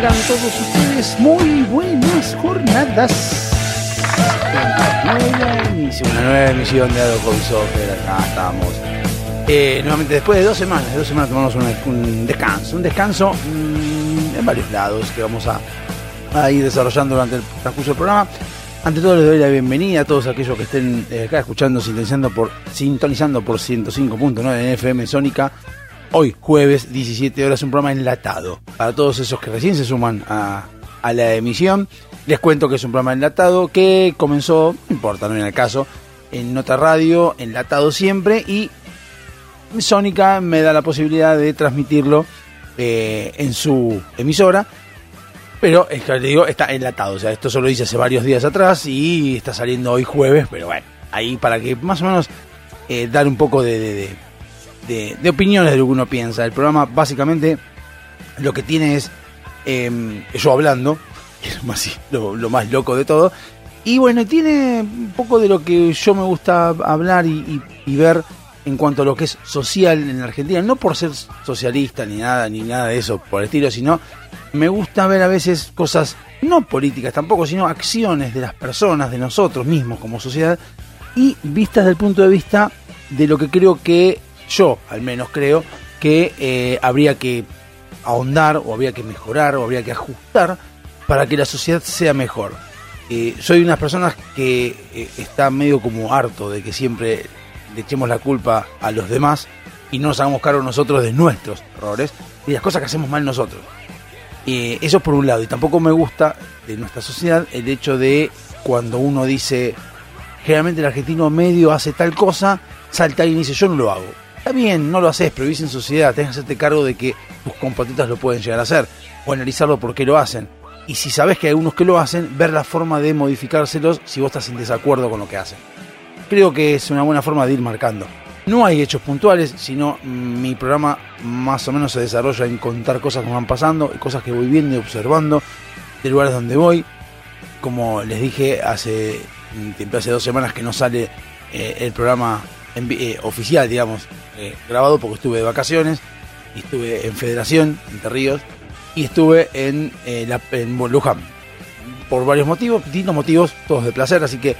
Tengan todos ustedes muy buenas jornadas. Una nueva emisión, de Ado Hobby Soccer. Acá estamos. Eh, nuevamente después de dos semanas, dos semanas tomamos un, descanso, un descanso mm, en varios lados que vamos a, a ir desarrollando durante el transcurso del programa. Ante todo les doy la bienvenida a todos aquellos que estén eh, acá escuchando, sintonizando por, sintonizando por 105.9 en FM Sónica. Hoy, jueves, 17 horas, un programa enlatado. Para todos esos que recién se suman a, a la emisión, les cuento que es un programa enlatado que comenzó, no importa, no viene el caso, en Nota Radio, enlatado siempre, y Sónica me da la posibilidad de transmitirlo eh, en su emisora. Pero es que le digo, está enlatado. O sea, esto solo hice hace varios días atrás y está saliendo hoy jueves. Pero bueno, ahí para que más o menos eh, dar un poco de- de- opiniones de lo que uno piensa. El programa básicamente lo que tiene es eh, yo hablando, lo más, lo, lo más loco de todo. Y bueno, tiene un poco de lo que yo me gusta hablar y ver en cuanto a lo que es social en la Argentina. No por ser socialista ni nada, ni nada de eso por el estilo, sino me gusta ver a veces cosas, no políticas tampoco, sino acciones de las personas, de nosotros mismos como sociedad, y vistas desde el punto de vista de lo que creo que, yo al menos creo, que eh, habría que ahondar o habría que mejorar o habría que ajustar para que la sociedad sea mejor. Eh, soy unas personas que eh, está medio como harto de que siempre le echemos la culpa a los demás y no nos hagamos cargo nosotros de nuestros errores y las cosas que hacemos mal nosotros. Eh, eso por un lado, y tampoco me gusta de nuestra sociedad el hecho de cuando uno dice, generalmente el argentino medio hace tal cosa, salta y dice, yo no lo hago. Está bien, no lo haces, pero vivís en sociedad, tenés que hacerte cargo de que tus compatriotas lo pueden llegar a hacer, o analizarlo por qué lo hacen. Y si sabes que hay algunos que lo hacen, ver la forma de modificárselos si vos estás en desacuerdo con lo que hacen. Creo que es una buena forma de ir marcando. No hay hechos puntuales, sino mm, mi programa más o menos se desarrolla en contar cosas que van pasando, cosas que voy viendo y observando, de lugares donde voy. Como les dije hace, tiempo, hace dos semanas que no sale eh, el programa eh, oficial, digamos, eh, grabado porque estuve de vacaciones, y estuve en Federación, Entre Ríos, y estuve en, eh, la, Luján. Por varios motivos, distintos motivos, todos de placer, así que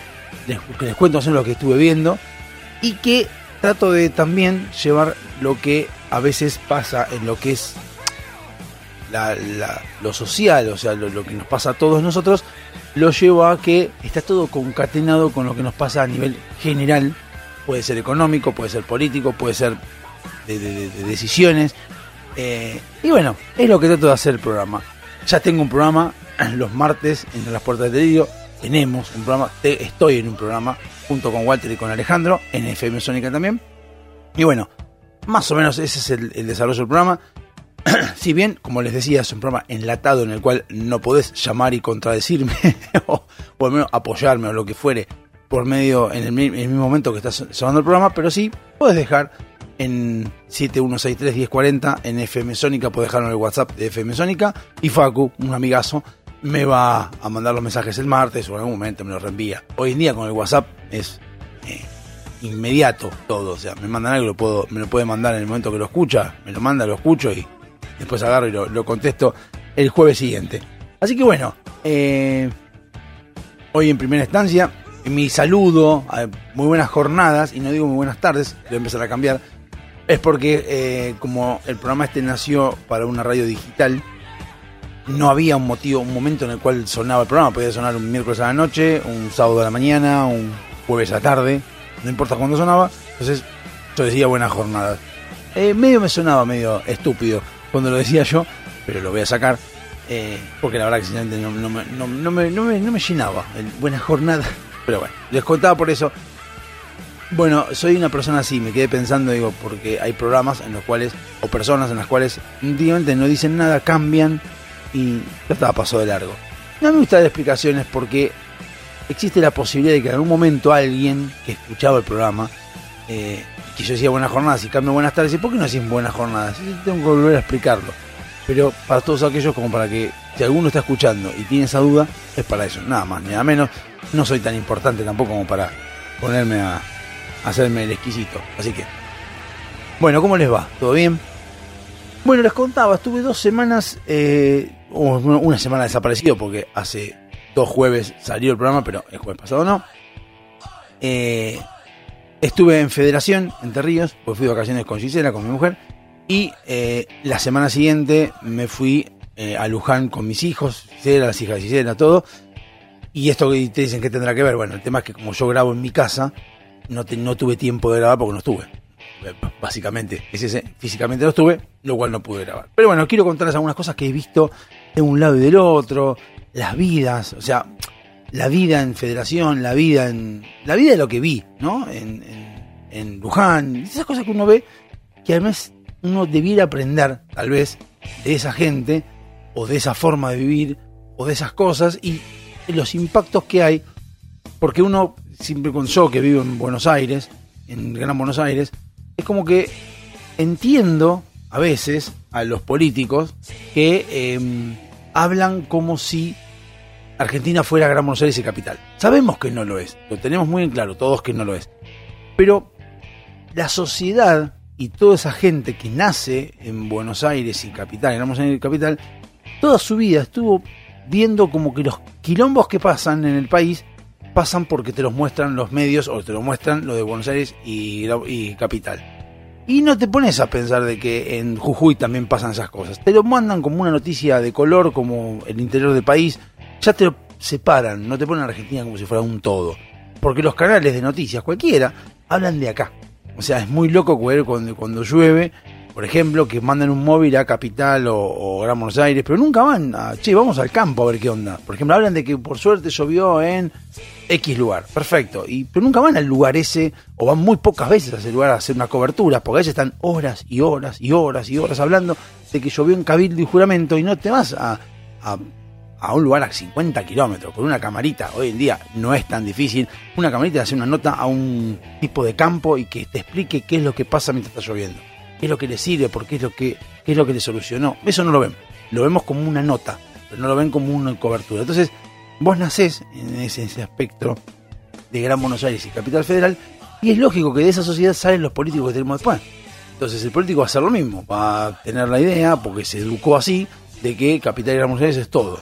les, cuento lo que estuve viendo y que trato de también llevar lo que a veces pasa en lo que es la- lo social, o sea, lo, lo que nos pasa a todos nosotros, lo llevo a que está todo concatenado con lo que nos pasa a nivel general. Puede ser económico, puede ser político, puede ser de, de- de- de decisiones. Eh, y bueno, es lo que trato de hacer el programa. Ya tengo un programa los martes en las puertas del delirio. Tenemos un programa, te- estoy en un programa junto con Walter y con Alejandro, en FM Sónica también. Y bueno, más o menos ese es el, el desarrollo del programa. si bien, como les decía, es un programa enlatado en el cual no podés llamar y contradecirme, o, o al menos apoyarme o lo que fuere, por medio, en el, mismo momento que estás sonando el programa, pero sí puedes dejar en 7163-1040 en FM Sónica, puedes dejarlo en el WhatsApp de FM Sónica, y Facu, un amigazo, me va a mandar los mensajes el martes o en algún momento me los reenvía. Hoy en día con el WhatsApp es eh, inmediato todo, o sea, me mandan algo, lo puedo, me lo puede mandar en el momento que lo escucha, me lo manda, lo escucho y después agarro y lo, lo contesto el jueves siguiente. Así que bueno, eh, hoy en primera instancia, mi saludo, muy buenas jornadas, y no digo muy buenas tardes, voy a empezar a cambiar, es porque eh, como el programa este nació para una radio digital, no había un motivo, un momento en el cual sonaba el programa, podía sonar un miércoles a la noche, un sábado a la mañana, un jueves a la tarde, no importa cuándo sonaba, entonces yo decía buenas jornadas. Eh, medio me sonaba medio estúpido cuando lo decía yo, pero lo voy a sacar. eh, porque la verdad que sinceramente no, no me, no- no me- me- me llenaba el buena jornada. Pero bueno, les contaba por eso. Bueno, soy una persona así, me quedé pensando, digo, porque hay programas en los cuales, o personas en las cuales últimamente no dicen nada, cambian y ya estaba pasó de largo. No me gusta dar explicaciones porque existe la posibilidad de que en algún momento alguien que escuchaba el programa, eh, que yo decía buenas jornadas y cambio buenas tardes, y ¿por qué no decís buenas jornadas? tengo que volver a explicarlo. Pero para todos aquellos, como para que si alguno está escuchando y tiene esa duda, es para eso, nada más, nada menos. No soy tan importante tampoco como para ponerme a, hacerme el exquisito. Así que, bueno, ¿cómo les va? ¿Todo bien? Bueno, les contaba, estuve dos semanas, eh, una semana desaparecido porque hace dos jueves salió el programa, pero el jueves pasado no. Eh, estuve en Federación, Entre Ríos, pues fui de vacaciones con Gisela, con mi mujer, y eh, la semana siguiente me fui a Luján con mis hijos, Gisela, las hijas de Gisela, todo. Y esto que te dicen que tendrá que ver, bueno, el tema es que como yo grabo en mi casa, no, no tuve tiempo de grabar porque no estuve. Básicamente, es ese, físicamente no estuve, lo cual no pude grabar. Pero bueno, quiero contarles algunas cosas que he visto de un lado y del otro, las vidas, o sea, la vida en Federación, la vida en. La vida de lo que vi, ¿no? En, en, Luján, esas cosas que uno ve que además uno debiera aprender, tal vez, de esa gente, o de esa forma de vivir, o de esas cosas, y los impactos que hay, porque uno siempre con yo que vivo en Buenos Aires, en Gran Buenos Aires, es como que entiendo a veces a los políticos que em, hablan como si Argentina fuera Gran Buenos Aires y capital. Sabemos que no lo es, lo tenemos muy en claro, todos que no lo es. Pero la sociedad y toda esa gente que nace en Buenos Aires y capital, en Buenos capital, toda su vida estuvo viendo como que los quilombos que pasan en el país pasan porque te los muestran los medios o te lo muestran lo de Buenos Aires y, y Capital. Y no te pones a pensar de que en Jujuy también pasan esas cosas. Te lo mandan como una noticia de color, como el interior del país. Ya te lo separan, no te ponen a Argentina como si fuera un todo. Porque los canales de noticias, cualquiera, hablan de acá. O sea, es muy loco cuando, cuando llueve por ejemplo, que mandan un móvil a Capital o, Gran Buenos Aires, pero nunca van a, che, vamos al campo a ver qué onda. Por ejemplo, hablan de que por suerte llovió en X lugar, perfecto, y, pero nunca van al lugar ese, o van muy pocas veces a ese lugar a hacer una cobertura, porque a veces están horas y horas y horas y horas hablando de que llovió en Cabildo y Juramento, y no te vas a, a un lugar a 50 kilómetros con una camarita. Hoy en día no es tan difícil. Una camarita de hacer una nota a un tipo de campo y que te explique qué es lo que pasa mientras está lloviendo qué es lo que le sirve, por qué es lo que, es lo que le solucionó. Eso no lo ven. Lo vemos como una nota, pero no lo ven como una cobertura. Entonces, vos nacés en ese, aspecto de Gran Buenos Aires y Capital Federal, y es lógico que de esa sociedad salen los políticos que tenemos después. Entonces el político va a hacer lo mismo, va a tener la idea, porque se educó así, de que Capital y Gran Buenos Aires es todo.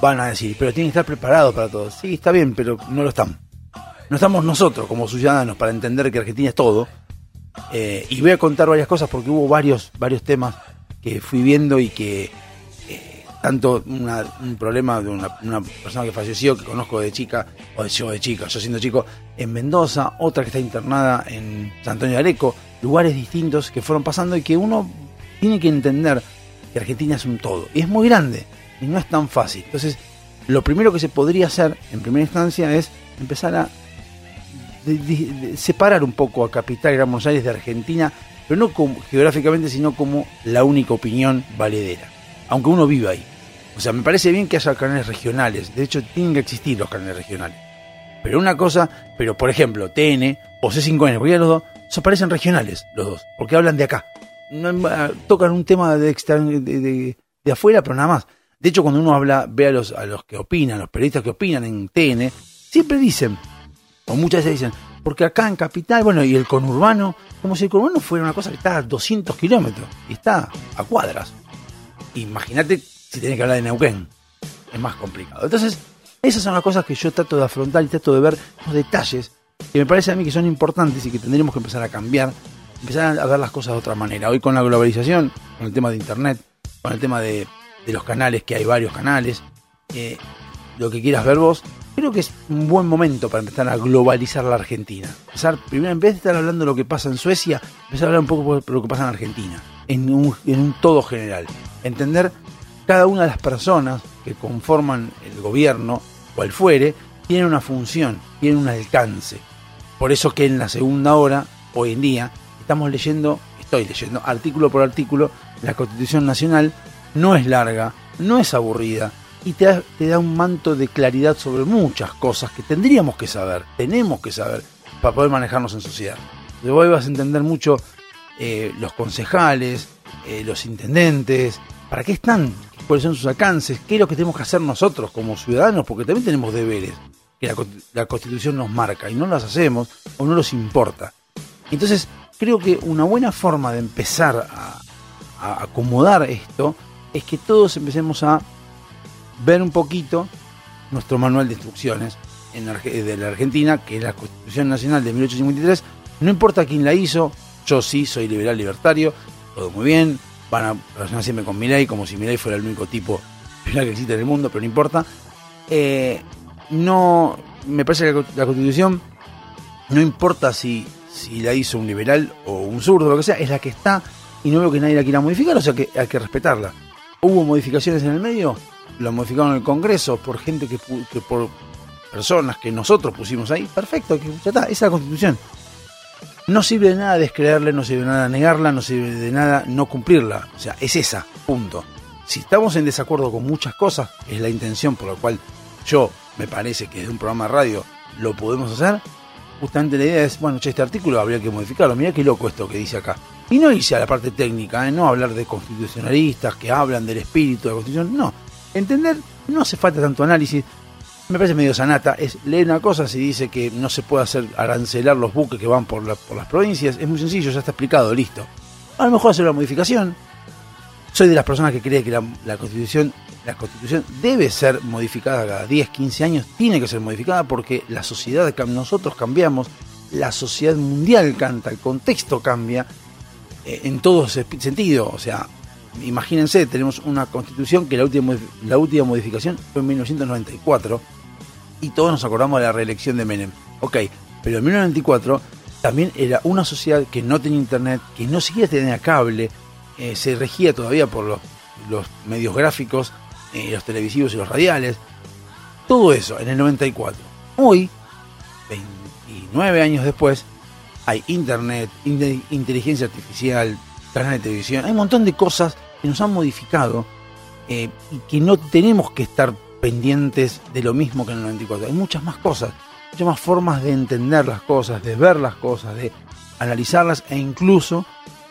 Van a decir, pero tienen que estar preparados para todo. Sí, está bien, pero no lo están. No estamos nosotros como ciudadanos para entender que Argentina es todo, eh, y voy a contar varias cosas porque hubo varios, varios temas que fui viendo y que eh, tanto un problema de una, persona que falleció, que conozco de chica, o de yo de chica, yo siendo chico, en Mendoza, otra que está internada en San Antonio de Areco, lugares distintos que fueron pasando y que uno tiene que entender que Argentina es un todo. Y es muy grande y no es tan fácil. Entonces, lo primero que se podría hacer en primera instancia es empezar a separar un poco a Capital Gran Buenos Aires de Argentina, pero no como, geográficamente, sino como la única opinión valedera, aunque uno viva ahí. O sea, me parece bien que haya canales regionales, de hecho tienen que existir los canales regionales. Pero una cosa, pero por ejemplo, TN o C5N, porque los dos, se parecen regionales, los dos, porque hablan de acá. Ah, tocan un tema de, de, de, afuera, pero nada más. De hecho, cuando uno habla, ve a los, a los que opinan, los periodistas que opinan en TN, siempre dicen, o muchas veces dicen, porque acá en Capital, bueno, y el conurbano, como si el conurbano fuera una cosa que está a 200 kilómetros y está a cuadras. Imagínate si tenés que hablar de Neuquén. Es más complicado. Entonces, esas son las cosas que yo trato de afrontar y trato de ver los detalles que me parece a mí que son importantes y que tendríamos que empezar a cambiar, empezar a ver las cosas de otra manera. Hoy con la globalización, con el tema de Internet, con el tema de, los canales, que hay varios canales, eh, lo que quieras ver vos, creo que es un buen momento para empezar a globalizar la Argentina. Empezar, primero, en vez de estar hablando de lo que pasa en Suecia, empezar a hablar un poco de lo que pasa en Argentina, en un, en un todo general. Entender cada una de las personas que conforman el gobierno, cual fuere, tienen una función, tienen un alcance. Por eso que en la segunda hora, hoy en día, estamos leyendo, estoy leyendo artículo por artículo, la Constitución Nacional no es larga, no es aburrida y te da, un manto de claridad sobre muchas cosas que tendríamos que saber, tenemos que saber para poder manejarnos en sociedad. De hoy vas a entender mucho eh, los concejales, eh, los intendentes, para qué están, cuáles son sus alcances, qué es lo que tenemos que hacer nosotros como ciudadanos, porque también tenemos deberes que la, Constitución nos marca y no las hacemos o no nos importa. Entonces, creo que una buena forma de empezar a acomodar esto es que todos empecemos a ver un poquito nuestro manual de instrucciones en de la Argentina, que es la Constitución Nacional de 1853. No importa quién la hizo, yo sí soy liberal libertario, todo muy bien. Van a relacionar siempre con Milei como si Milei fuera el único tipo que existe en el mundo, pero no importa. Eh, no, me parece que la Constitución no importa si, si la hizo un liberal o un zurdo, lo que sea, es la que está y no veo que nadie la quiera modificar, o sea que hay que respetarla. Hubo modificaciones en el medio, lo modificaron el Congreso por gente que, que por personas que nosotros pusimos ahí, perfecto, que ya está, esa es la constitución. No sirve de nada descreerle, no sirve de nada negarla, no sirve de nada no cumplirla. O sea, es esa, punto. Si estamos en desacuerdo con muchas cosas, es la intención por la cual yo me parece que desde un programa de radio lo podemos hacer. Justamente la idea es, bueno, este artículo habría que modificarlo. Mira qué loco esto que dice acá. Y no irse a la parte técnica, ¿eh? no hablar de constitucionalistas que hablan del espíritu de la constitución. No, entender, no hace falta tanto análisis me parece medio sanata, es leer una cosa si dice que no se puede hacer arancelar los buques que van por, por las provincias, es muy sencillo, ya está explicado, listo. A lo mejor hacer una modificación. Soy de las personas que cree que la, constitución, la constitución debe ser modificada cada 10, 15 años, tiene que ser modificada porque la sociedad, nosotros cambiamos, la sociedad mundial canta, el contexto cambia en todo sentido. O sea, imagínense, tenemos una constitución que la última, la última modificación fue en 1994 y todos nos acordamos de la reelección de Menem. Ok, pero en 1994 también era una sociedad que no tenía internet, que no siquiera tenía cable, eh, se regía todavía por los, los medios gráficos, eh, los televisivos y los radiales. Todo eso en el 94. Hoy, 29 años después, hay internet, inteligencia artificial, canal de televisión, hay un montón de cosas que nos han modificado eh, y que no tenemos que estar pendientes de lo mismo que en el 94. Hay muchas más cosas, muchas más formas de entender las cosas, de ver las cosas, de analizarlas e incluso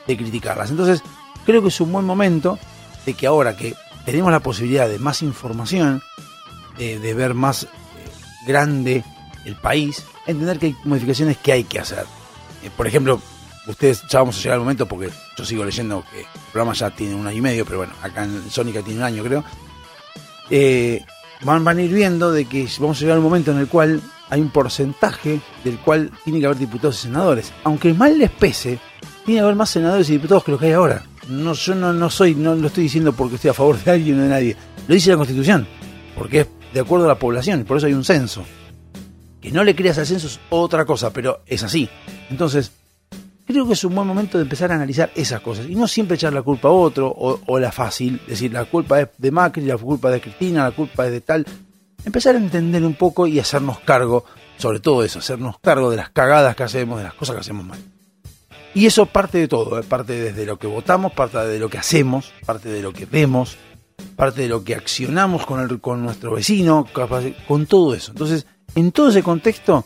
de criticarlas. Entonces, creo que es un buen momento de que ahora que tenemos la posibilidad de más información, de, ver más eh, grande el país, entender que hay modificaciones que hay que hacer. Eh, por ejemplo, ustedes ya vamos a llegar al momento porque yo sigo leyendo que el programa ya tiene un año y medio, pero bueno, acá en Sónica tiene un año creo. Eh, van, van a ir viendo de que vamos a llegar a un momento en el cual hay un porcentaje del cual tiene que haber diputados y senadores. Aunque mal les pese, tiene que haber más senadores y diputados que lo que hay ahora. No, yo no, no soy, no lo estoy diciendo porque estoy a favor de alguien o de nadie. Lo dice la Constitución, porque es de acuerdo a la población, por eso hay un censo. Que no le creas al censo es otra cosa, pero es así. Entonces, creo que es un buen momento de empezar a analizar esas cosas y no siempre echar la culpa a otro o, la fácil, decir la culpa es de Macri, la culpa es de Cristina, la culpa es de tal. Empezar a entender un poco y hacernos cargo, sobre todo eso, hacernos cargo de las cagadas que hacemos, de las cosas que hacemos mal. Y eso parte de todo, ¿eh? parte desde lo que votamos, parte de lo que hacemos, parte de lo que vemos, parte de lo que accionamos con, el, con nuestro vecino, con todo eso. Entonces, en todo ese contexto,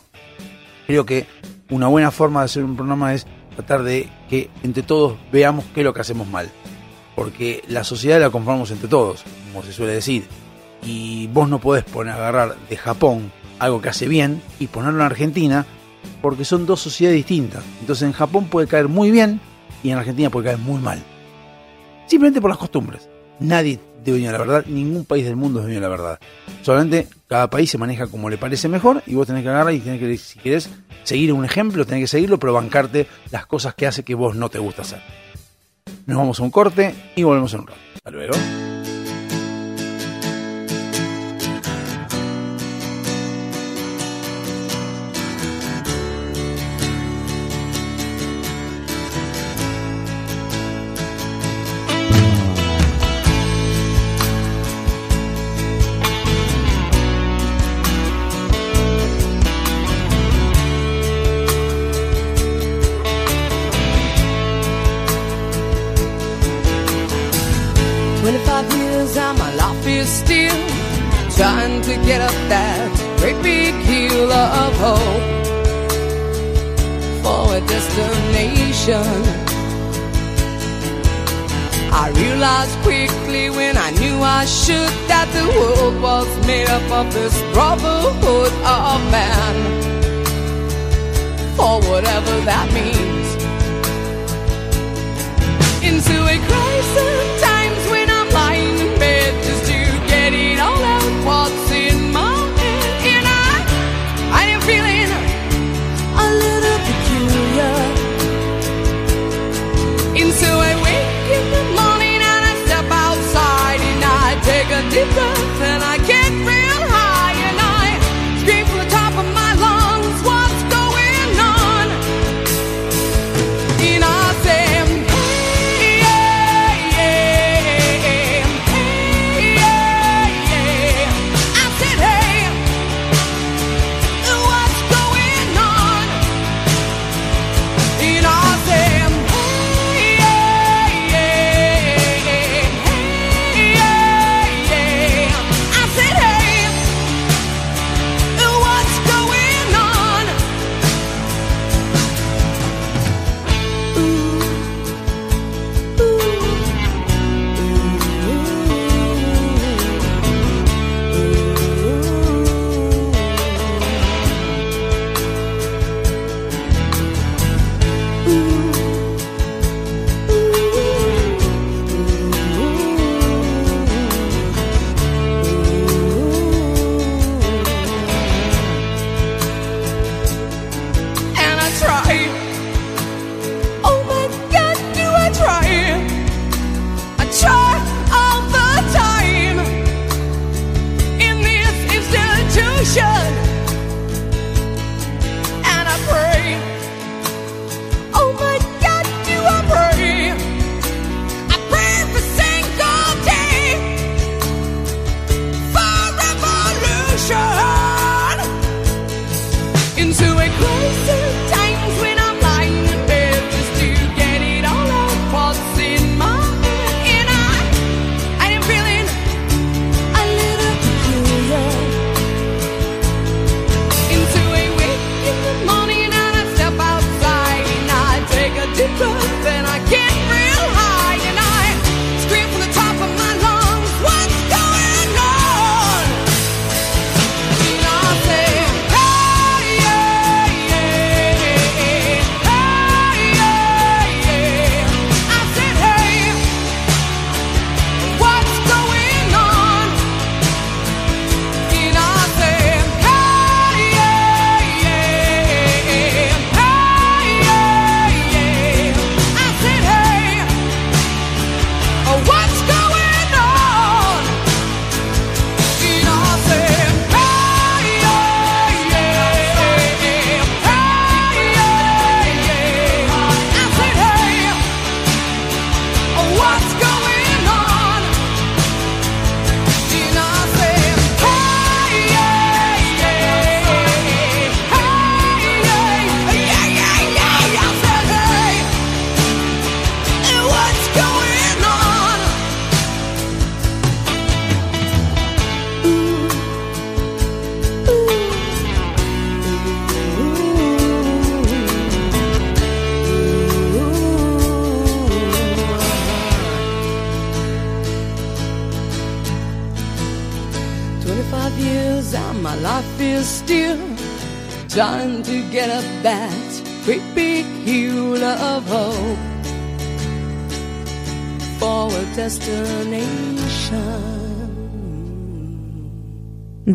creo que una buena forma de hacer un programa es tratar de que entre todos veamos qué es lo que hacemos mal. Porque la sociedad la conformamos entre todos, como se suele decir. Y vos no podés poner, agarrar de Japón algo que hace bien y ponerlo en Argentina porque son dos sociedades distintas. Entonces en Japón puede caer muy bien y en Argentina puede caer muy mal. Simplemente por las costumbres. Nadie de dueño la verdad, ningún país del mundo es dueño de la verdad. Solamente cada país se maneja como le parece mejor y vos tenés que agarrar y tenés que, si querés seguir un ejemplo, tenés que seguirlo, pero bancarte las cosas que hace que vos no te gusta hacer. Nos vamos a un corte y volvemos en un rato. Hasta luego.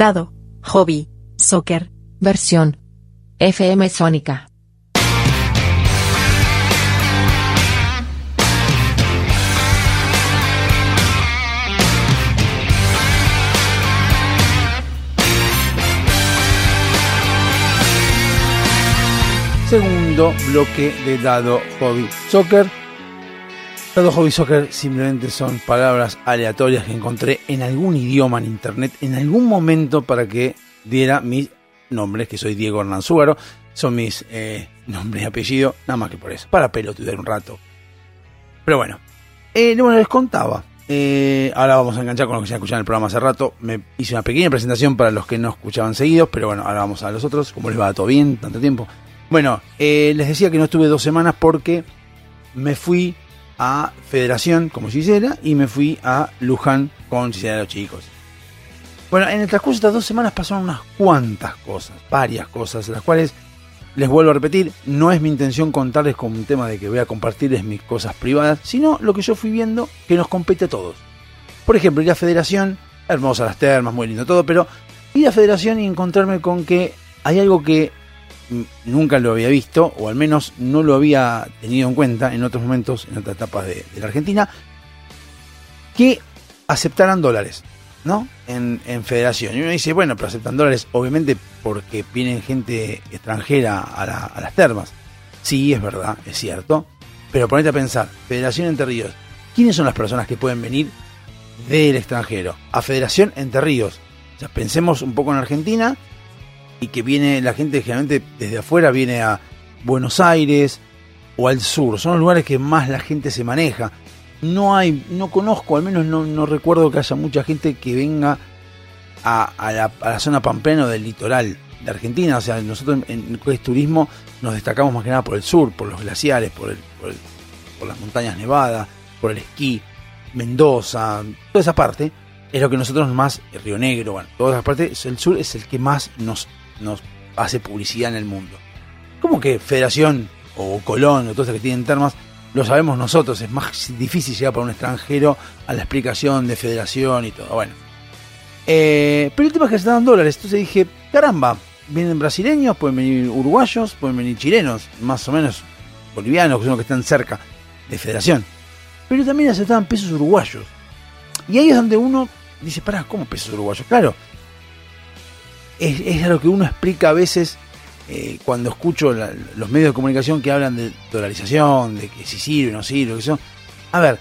Dado. Hobby. Soccer. Versión. FM Sónica. Segundo bloque de Dado Hobby Soccer los hobby soccer simplemente son palabras aleatorias que encontré en algún idioma en internet en algún momento para que diera mis nombres, que soy Diego Hernán Zúgaro, son mis eh, nombres y apellido, nada más que por eso, para pelotudear un rato. Pero bueno, eh, les contaba. Eh, ahora vamos a enganchar con los que ya escucharon el programa hace rato. Me hice una pequeña presentación para los que no escuchaban seguidos, pero bueno, ahora vamos a los otros. ¿Cómo les va? ¿Todo bien? ¿Tanto tiempo? Bueno, eh, les decía que no estuve dos semanas porque me fui a Federación como Gisela y me fui a Luján con Gisela de los chicos. Bueno, en el transcurso de estas dos semanas pasaron unas cuantas cosas, varias cosas, las cuales les vuelvo a repetir, no es mi intención contarles con un tema de que voy a compartirles mis cosas privadas, sino lo que yo fui viendo que nos compete a todos. Por ejemplo, ir a Federación, hermosa las termas, muy lindo todo, pero ir a Federación y encontrarme con que hay algo que nunca lo había visto, o al menos no lo había tenido en cuenta en otros momentos, en otras etapas de, la Argentina, que aceptaran dólares, ¿no? En, en Federación. Y uno dice, bueno, pero aceptan dólares, obviamente porque viene gente extranjera a, la- a las termas. Sí, es verdad, es cierto. Pero ponete a pensar, Federación Entre Ríos, ¿quiénes son las personas que pueden venir del extranjero a Federación Entre Ríos? O sea, pensemos un poco en Argentina y que viene la gente generalmente desde afuera viene a Buenos Aires o al sur, son los lugares que más la gente se maneja. No hay, no conozco, al menos no, no recuerdo que haya mucha gente que venga a, la, zona pampeana o del litoral de Argentina. O sea, nosotros en, en turismo nos destacamos más que nada por el sur, por los glaciares, por, el, por, el- por las montañas nevadas, por el esquí, Mendoza, toda esa parte es lo que nosotros más, Río Negro, bueno, toda esa parte, el sur es el que más nos, nos hace publicidad en el mundo. ¿Cómo que Federación o Colón o todas esas que tienen termas? Lo sabemos nosotros, es más difícil llegar para un extranjero a la explicación de Federación y todo. Bueno, eh, pero el tema es que se dan dólares. Entonces dije, caramba, vienen brasileños, pueden venir uruguayos, pueden venir chilenos, más o menos bolivianos, que son los que están cerca de Federación. Pero también aceptaban pesos uruguayos. Y ahí es donde uno dice, pará, ¿cómo pesos uruguayos? Claro, es, es lo que uno explica a veces eh, cuando escucho los medios de comunicación que hablan de dolarización, de que si sirve o no sirve, que son. A ver,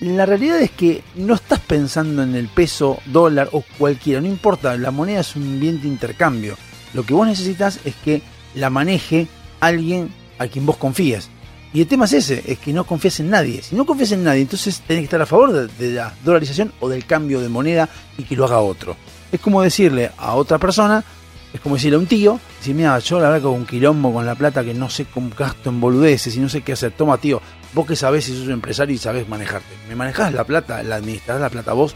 la realidad es que no estás pensando en el peso, dólar o cualquiera, no importa, la moneda es un bien de intercambio. Lo que vos necesitas es que la maneje alguien a quien vos confíes. Y el tema es ese, es que no confías en nadie. Si no confías en nadie, entonces tenés que estar a favor de, de la dolarización o del cambio de moneda y que lo haga otro. Es como decirle a otra persona, es como decirle a un tío, decir, mira, yo la verdad que hago un quilombo con la plata que no sé cómo gasto en boludeces y no sé qué hacer. Toma, tío, vos que sabés si sos un empresario y sabés manejarte. ¿Me manejás la plata, la administrás la plata vos?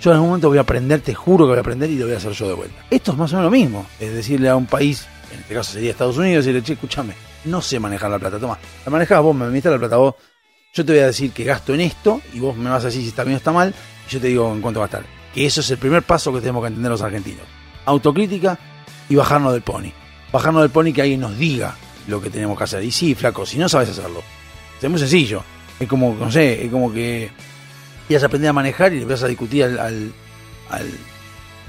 Yo en algún momento voy a aprender, te juro que voy a aprender y lo voy a hacer yo de vuelta. Esto es más o menos lo mismo. Es decirle a un país, en este caso sería Estados Unidos, decirle, che, escúchame, no sé manejar la plata, toma, la manejás vos, me administras la plata vos. Yo te voy a decir que gasto en esto y vos me vas a decir si está bien o está mal y yo te digo en cuánto va a estar. Que eso es el primer paso que tenemos que entender los argentinos. Autocrítica y bajarnos del pony. Bajarnos del pony que alguien nos diga lo que tenemos que hacer. Y sí, flaco, si no sabes hacerlo. Es muy sencillo. Es como, no sé, es como que quieras aprender a manejar y le vas a discutir al, al,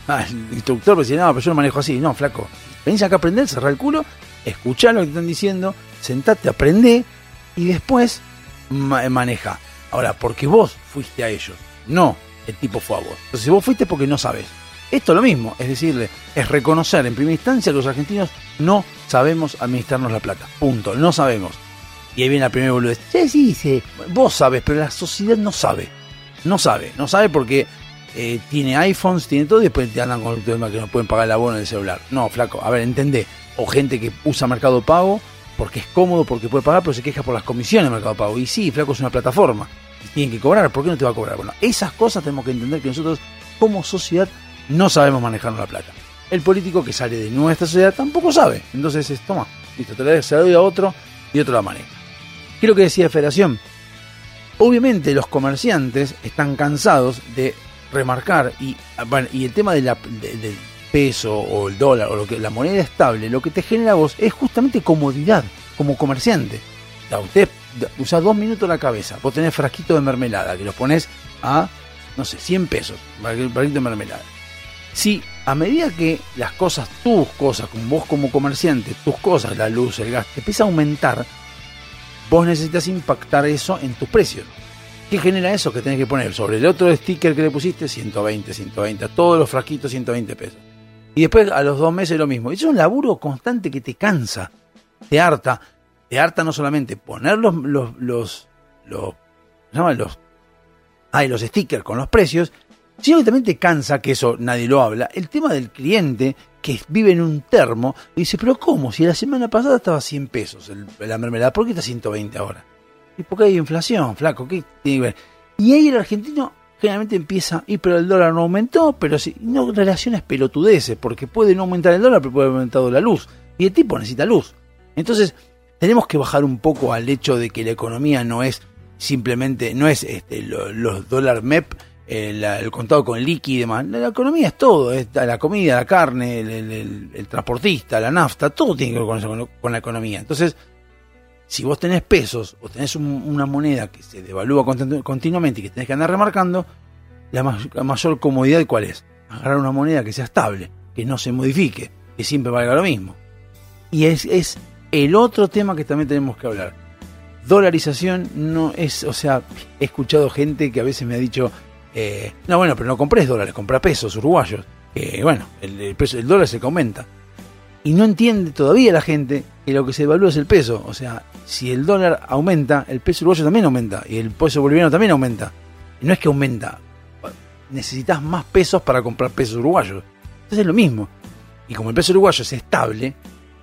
al, instructor, pues dice, no, pero yo lo manejo así. No, flaco. Venís acá a aprender, cerrar el culo, escuchar lo que te están diciendo, sentate, aprende y después ma- maneja. Ahora, porque vos fuiste a ellos, no el tipo fue a vos. Entonces, si vos fuiste porque no sabes. Esto es lo mismo, es decirle, es reconocer en primera instancia que los argentinos no sabemos administrarnos la plata. Punto, no sabemos. Y ahí viene la primera boludez. Sí, sí, sí. Vos sabes, pero la sociedad no sabe. No sabe, no sabe porque eh, tiene iPhones, tiene todo y después te andan con el tema que no pueden pagar el abono del celular. No, flaco, a ver, entendé. O gente que usa Mercado Pago porque es cómodo, porque puede pagar, pero se queja por las comisiones de Mercado Pago. Y sí, flaco, es una plataforma. Tienen que cobrar, ¿por qué no te va a cobrar? Bueno, esas cosas tenemos que entender que nosotros como sociedad no sabemos manejarnos la plata. El político que sale de nuestra sociedad tampoco sabe. Entonces es, toma, listo, te la, se la doy a otro y otro la maneja. ¿Qué es lo que decía Federación? Obviamente los comerciantes están cansados de remarcar y, bueno, y el tema del peso o el dólar o lo que la moneda estable, lo que te genera vos es justamente comodidad como comerciante. Usted usa dos minutos la cabeza, vos tenés frasquito de mermelada que los pones a, no sé, 100 pesos, frasquito de mermelada. Si a medida que las cosas, tus cosas, como vos como comerciante, tus cosas, la luz, el gas, te empieza a aumentar, vos necesitas impactar eso en tus precios. ¿Qué genera eso? Que tenés que poner sobre el otro sticker que le pusiste 120, 120, a todos los frasquitos 120 pesos. Y después a los dos meses lo mismo. Es un laburo constante que te cansa, te harta. Te harta no solamente poner los, los, los, los, los los stickers con los precios, sino que también te cansa, que eso nadie lo habla, el tema del cliente que vive en un termo y dice, pero ¿cómo? Si la semana pasada estaba a 100 pesos el- la mermelada, ¿por qué está a 120 ahora? Y porque hay inflación, flaco, ¿qué tiene que ver? Y ahí el argentino generalmente empieza, y pero el dólar no aumentó, pero sí, no relaciones pelotudeces, porque puede no aumentar el dólar, pero puede haber aumentado la luz. Y el tipo necesita luz. Entonces, tenemos que bajar un poco al hecho de que la economía no es simplemente, no es este, lo- los dólar MEP, eh, el contado con liqui y demás. La, economía es todo, la comida, la carne, el, transportista, la nafta, todo tiene que ver con, la economía. Entonces, si vos tenés pesos o tenés un- una moneda que se devalúa continu- continuamente y que tenés que andar remarcando, la, ma- la mayor comodidad cuál es? Agarrar una moneda que sea estable, que no se modifique, que siempre valga lo mismo. Y es el otro tema que también tenemos que hablar. Dolarización no es, o sea, he escuchado gente que a veces me ha dicho, eh, no, bueno, pero no compres dólares, compra pesos uruguayos. Que bueno, el, peso- el dólar se aumenta. Y no entiende todavía la gente que lo que se devalúa es el peso. O sea, si el dólar aumenta, el peso uruguayo también aumenta. Y el peso boliviano también aumenta. Y no es que aumenta. Necesitas más pesos para comprar pesos uruguayos. Entonces es lo mismo. Y como el peso uruguayo es estable,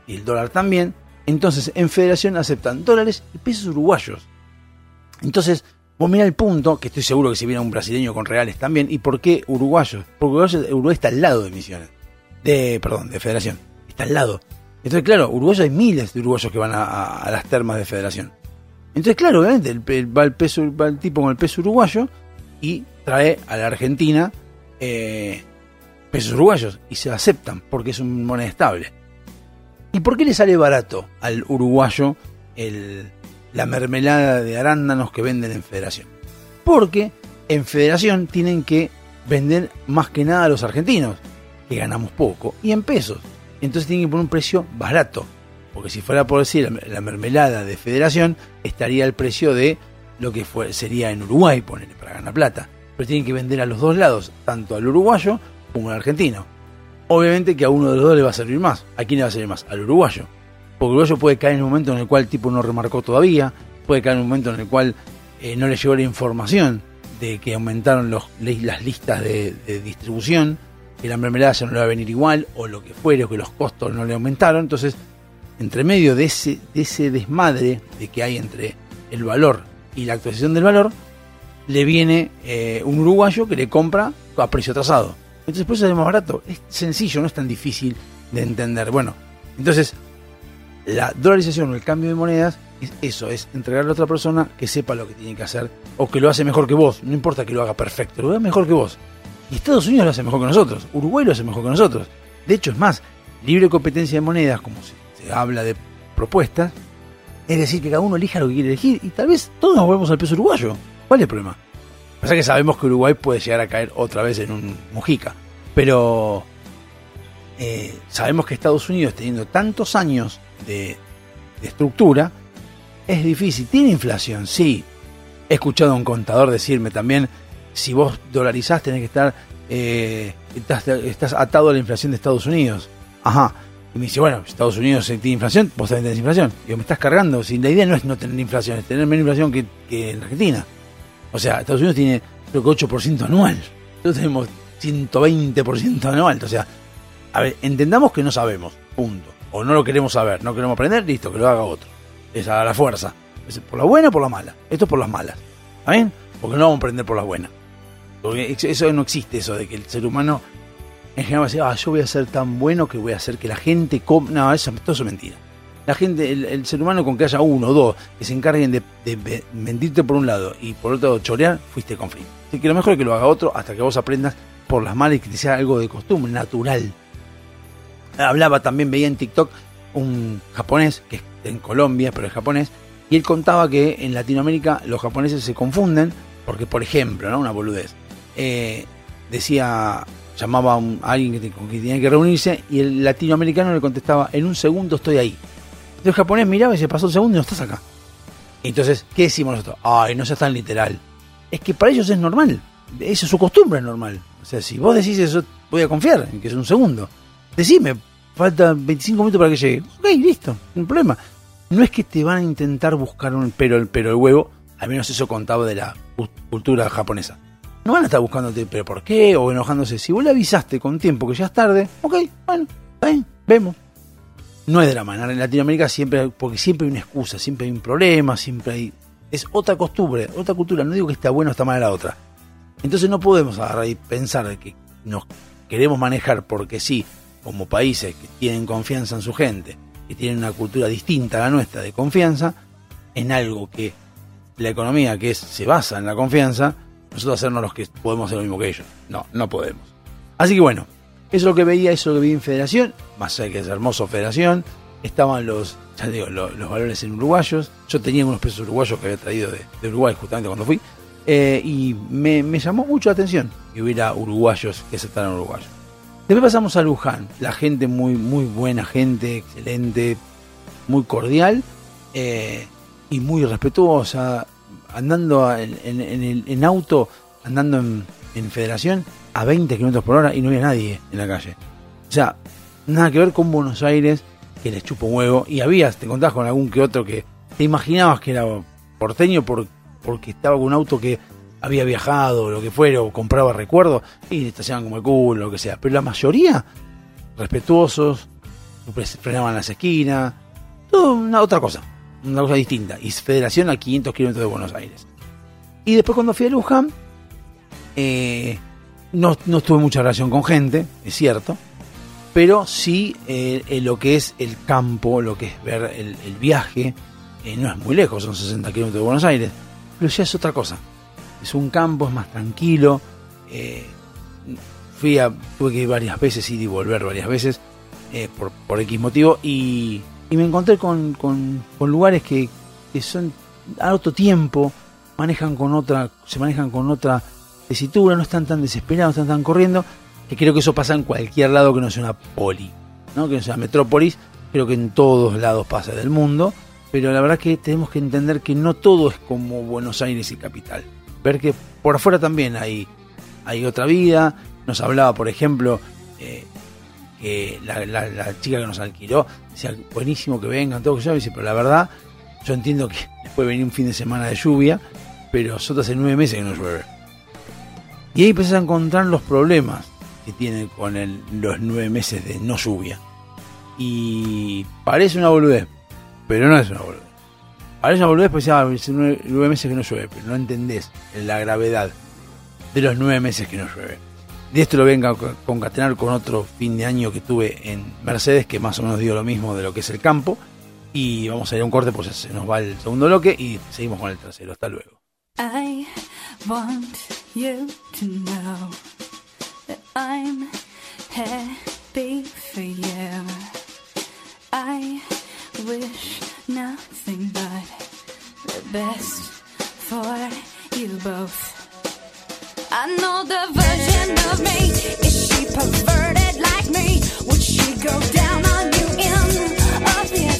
y el dólar también, entonces en federación aceptan dólares y pesos uruguayos. Entonces, vos mirá el punto, que estoy seguro que si viene un brasileño con reales también, ¿y por qué uruguayos? Porque Uruguay está al lado de Misiones. De, perdón, de Federación. Está al lado. Entonces, claro, uruguayos hay miles de uruguayos que van a, a- las termas de Federación. Entonces, claro, obviamente, el, va, el peso, va el tipo con el peso uruguayo y trae a la Argentina eh, pesos uruguayos y se aceptan porque es una moneda estable. ¿Y por qué le sale barato al uruguayo el, la mermelada de arándanos que venden en Federación? Porque en Federación tienen que vender más que nada a los argentinos, que ganamos poco, y en pesos. Entonces tienen que poner un precio barato. Porque si fuera por decir la, la mermelada de Federación, estaría el precio de lo que fue, sería en Uruguay, ponerle para ganar plata. Pero tienen que vender a los dos lados, tanto al uruguayo como al argentino. Obviamente que a uno de los dos le va a servir más. ¿A quién le va a servir más? Al uruguayo. Porque el uruguayo puede caer en un momento en el cual el tipo no remarcó todavía, puede caer en un momento en el cual eh, no le llegó la información de que aumentaron las listas de, de distribución, que la mermelada ya no le va a venir igual, o lo que fuere, o que los costos no le aumentaron. Entonces, entre medio de ese, de ese desmadre de que hay entre el valor y la actualización del valor, le viene eh, un uruguayo que le compra a precio atrasado. Entonces por eso sale más barato. Es sencillo, no es tan difícil de entender. Bueno, entonces la dolarización o el cambio de monedas es eso, es entregarle a otra persona que sepa lo que tiene que hacer o que lo hace mejor que vos. No importa que lo haga perfecto, lo haga mejor que vos. Y Estados Unidos lo hace mejor que nosotros, Uruguay lo hace mejor que nosotros. De hecho, es más, libre competencia de monedas, como se, se habla de propuestas, es decir, que cada uno elija lo que quiere elegir y tal vez todos nos volvemos al peso uruguayo. ¿Cuál es el problema? Pasa que sabemos que Uruguay puede llegar a caer otra vez en un Mujica. Pero eh, sabemos que Estados Unidos, teniendo tantos años de, estructura, es difícil. Tiene inflación, sí. He escuchado a un contador decirme también, si vos dolarizás tenés que estar, eh, estás, estás atado a la inflación de Estados Unidos. Ajá. Y me dice, bueno, Estados Unidos tiene inflación, vos también tenés inflación. Y me estás cargando. Si la idea no es no tener inflación, es tener menos inflación que en Argentina. O sea, Estados Unidos tiene creo que 8% anual. Nosotros tenemos 120% anual. O sea, a ver, entendamos que no sabemos, punto. O no lo queremos saber, no queremos aprender, listo, que lo haga otro. Es a la fuerza. Por la buena o por la mala. Esto es por las malas. ¿Está bien? Porque no vamos a aprender por las buenas. Porque eso no existe, eso de que el ser humano en general va a decir, ah, yo voy a ser tan bueno que voy a hacer que la gente com No, eso, todo eso es mentira. La gente, el, el ser humano con que haya uno o dos que se encarguen de, de mentirte por un lado y por otro chorear, fuiste con fin. Así que lo mejor es que lo haga otro hasta que vos aprendas por las malas y que te sea algo de costumbre, natural. Hablaba también, veía en TikTok un japonés, que es en Colombia, pero es japonés, y él contaba que en Latinoamérica los japoneses se confunden, porque por ejemplo, ¿no? una boludez, eh, decía, llamaba a, un- alguien que, con quien tenía que reunirse, y el latinoamericano le contestaba, en un segundo estoy ahí. Entonces el japonés miraba y se pasó un segundo y no estás acá. Entonces, ¿qué decimos nosotros? Ay, no seas tan literal. Es que para ellos es normal. Eso es su costumbre, es normal. O sea, si vos decís eso, voy a confiar en que es un segundo. Decime, falta 25 minutos para que llegue. Ok, listo, no hay problema. No es que te van a intentar buscar un pero el pero el huevo Al menos eso contaba de la cu- cultura japonesa. No van a estar buscándote, pero ¿por qué? O enojándose. Si vos le avisaste con tiempo que ya es tarde, ok, bueno, bien, vemos. No es drama. En Latinoamérica siempre, hay- porque siempre hay una excusa, siempre hay un problema, siempre hay. Es otra costumbre, otra cultura. No digo que está bueno o está mala la otra. Entonces no podemos agarrar y pensar que nos queremos manejar porque sí, como países que tienen confianza en su gente, que tienen una cultura distinta a la nuestra de confianza, en algo que la economía que se basa en la confianza, nosotros hacernos los que podemos hacer lo mismo que ellos. No, no podemos. Así que bueno, eso es lo que veía, eso es lo que vi en Federación, más que es hermoso Federación, estaban los, ya digo, lo- los, valores en uruguayos, yo tenía unos pesos uruguayos que había traído de, Uruguay justamente cuando fui, eh, y me, llamó mucho la atención que hubiera uruguayos que aceptaran uruguayos. Después pasamos a Luján, la gente muy, muy buena gente, excelente, muy cordial eh, y muy respetuosa, andando en, auto, andando en federación a 20 kilómetros por hora y no había nadie en la calle. O sea, nada que ver con Buenos Aires, que les chupo huevo, y habías, te contabas con algún que otro que te imaginabas que era porteño por, porque estaba con un auto que había viajado lo que fuera, o compraba recuerdos, y estacionaban como el culo, lo que sea. Pero la mayoría, respetuosos, frenaban las esquinas, todo una otra cosa, una cosa distinta. Y federación a 500 kilómetros de Buenos Aires. Y después cuando fui a Luján, eh, no, no tuve mucha relación con gente, es cierto, pero sí eh, eh, lo que es el campo, lo que es ver el, viaje, eh, no es muy lejos, son 60 kilómetros de Buenos Aires, pero ya es otra cosa. Es un campo, es más tranquilo. fui a, tuve que ir varias veces, ir y volver varias veces, por, por X motivo, y, y me encontré con, con- con lugares que, que son a otro tiempo, manejan con otra, se manejan con otra tesitura, no están tan desesperados, no están tan corriendo, que creo que eso pasa en cualquier lado que no sea una poli, ¿no? que no sea metrópolis, creo que en todos lados pasa del mundo, pero la verdad que tenemos que entender que no todo es como Buenos Aires y capital. Ver que por afuera también hay, hay otra vida. Nos hablaba, por ejemplo, eh, que la, chica que nos alquiló decía, buenísimo que vengan, todo que yo, dice, pero la verdad, yo entiendo que les puede venir un fin de semana de lluvia, pero nosotros hace nueve meses que no llueve. Y ahí empezás a encontrar los problemas que tiene con los nueve meses de no lluvia. Y parece una boludez, pero no es una boludez. Parece una boludez, ya hace nueve, nueve meses que no llueve, pero no entendés la gravedad de los nueve meses que no llueve. De esto lo vengo a co- concatenar con otro fin de año que tuve en Mercedes, que más o menos dio lo mismo de lo que es el campo. Y vamos a ir a un corte, pues se nos va el segundo bloque y seguimos con el tercero. Hasta luego. I want you to know that I'm happy for you. I wish nothing but the best for you both. I know the version of me. Is she perverted like me? Would she go down on you in a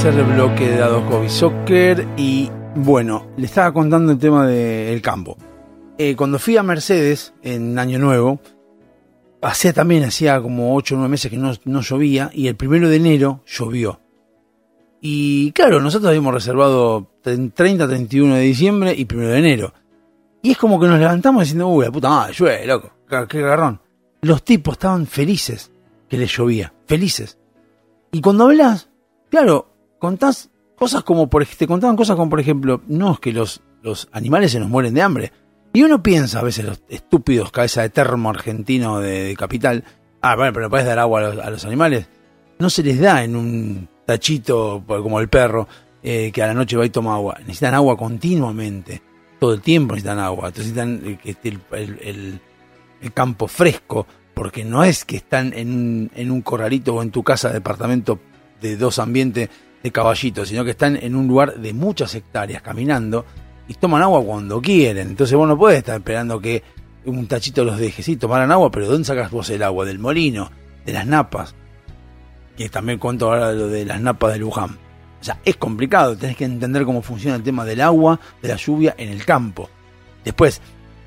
tercer bloque de Dado Hobby Soccer y bueno, le estaba contando el tema del campo. Eh, cuando fui a Mercedes en Año Nuevo, hacía también, hacía como 8 o 9 meses que no, no llovía y el primero de enero llovió. Y claro, nosotros habíamos reservado 30, 31 de diciembre y primero de enero. Y es como que nos levantamos diciendo, uy, la puta madre, llueve, loco, qué garrón. Los tipos estaban felices que les llovía, felices. Y cuando hablas, claro, contás cosas como, por, te contaban cosas como, por ejemplo, no es que los, los animales se nos mueren de hambre. Y uno piensa a veces, los estúpidos cabeza de termo argentino de, capital, ah, bueno, pero puedes dar agua a los, animales. No se les da en un tachito pues, como el perro eh, que a la noche va y toma agua. Necesitan agua continuamente. Todo el tiempo necesitan agua. Necesitan eh, que esté el, el- campo fresco. Porque no es que están en en un corralito o en tu casa, departamento de dos ambientes de caballitos, sino que están en un lugar de muchas hectáreas caminando y toman agua cuando quieren. Entonces vos no podés estar esperando que un tachito los deje. Sí, tomarán agua, pero ¿de dónde sacas vos el agua? Del molino, de las napas. Y también cuento ahora lo de las napas de Luján. O sea, es complicado, tenés que entender cómo funciona el tema del agua, de la lluvia en el campo. Después,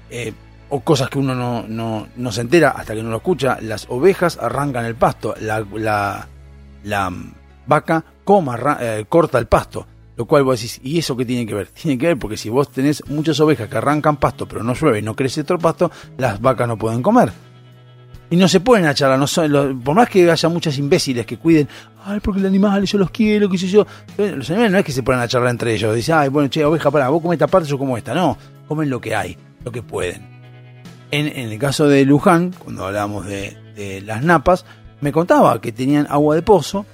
eh, o cosas que uno no, no, no se entera hasta que no lo escucha, las ovejas arrancan el pasto, la, la, la vaca eh, corta el pasto. Lo cual vos decís, ¿y eso qué tiene que ver? Tiene que ver porque si vos tenés muchas ovejas que arrancan pasto, pero no llueve y no crece otro pasto, las vacas no pueden comer. Y no se pueden a charlar, no son, lo- por más que haya muchas imbéciles que cuiden, ay, porque el animal, yo los quiero, qué sé yo. Los animales no es que se ponen a entre ellos, dicen, ay, bueno, che, oveja, pará, vos comés esta parte, yo como esta. No, comen lo que hay, lo que pueden. En, en el caso de Luján, cuando hablábamos de, de las napas, me contaba que tenían agua de pozo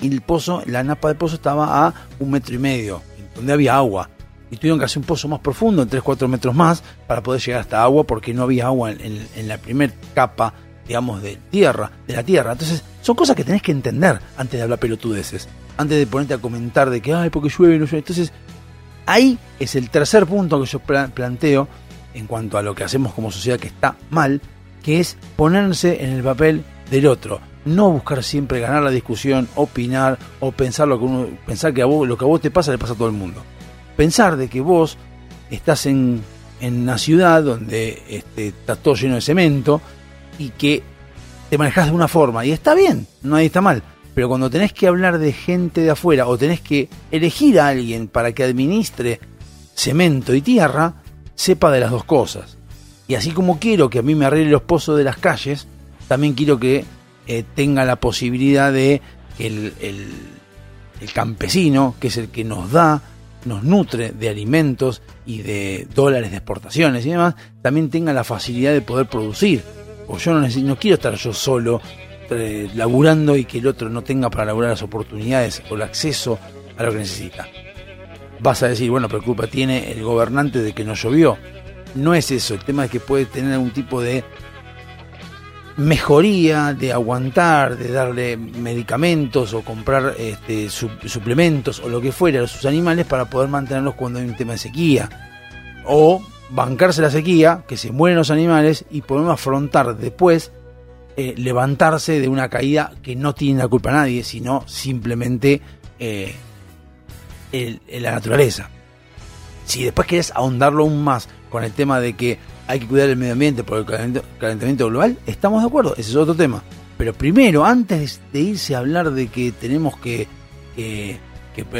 y el pozo, la napa de pozo estaba a un metro y medio, donde había agua. Y tuvieron que hacer un pozo más profundo, en 3-4 metros más, para poder llegar hasta agua, porque no había agua en, en- la primera capa, digamos, de tierra, de la tierra. Entonces, son cosas que tenés que entender antes de hablar pelotudeces. Antes de ponerte a comentar de que, ay, porque llueve, no llueve. Entonces, ahí es el tercer punto que yo pla- planteo en cuanto a lo que hacemos como sociedad que está mal, que es ponerse en el papel del otro. No buscar siempre ganar la discusión, opinar o pensar lo que uno, pensar que a vos, lo que a vos te pasa le pasa a todo el mundo. Pensar de que vos estás en, en una ciudad donde este, está todo lleno de cemento y que te manejas de una forma y está bien, nadie está mal. Pero cuando tenés que hablar de gente de afuera o tenés que elegir a alguien para que administre cemento y tierra, sepa de las dos cosas. Y así como quiero que a mí me arregle los pozos de las calles, también quiero que eh, tenga la posibilidad de que el, el- campesino, que es el que nos da, nos nutre de alimentos y de dólares de exportaciones y demás, también tenga la facilidad de poder producir. O yo no, quiero estar yo solo eh, laburando y que el otro no tenga para laburar las oportunidades o el acceso a lo que necesita. Vas a decir, bueno, pero culpa tiene el gobernante de que no llovió. No es eso, el tema es que puede tener algún tipo de mejoría, de aguantar, de darle medicamentos o comprar este, su- suplementos o lo que fuera a sus animales para poder mantenerlos cuando hay un tema de sequía. O bancarse la sequía, que se mueren los animales y podemos afrontar después eh, levantarse de una caída que no tiene la culpa nadie, sino simplemente eh, la naturaleza. Si después querés ahondarlo aún más con el tema de que hay que cuidar el medio ambiente por el calent- calentamiento global, estamos de acuerdo, ese es otro tema. Pero primero, antes de irse a hablar de que tenemos que, que,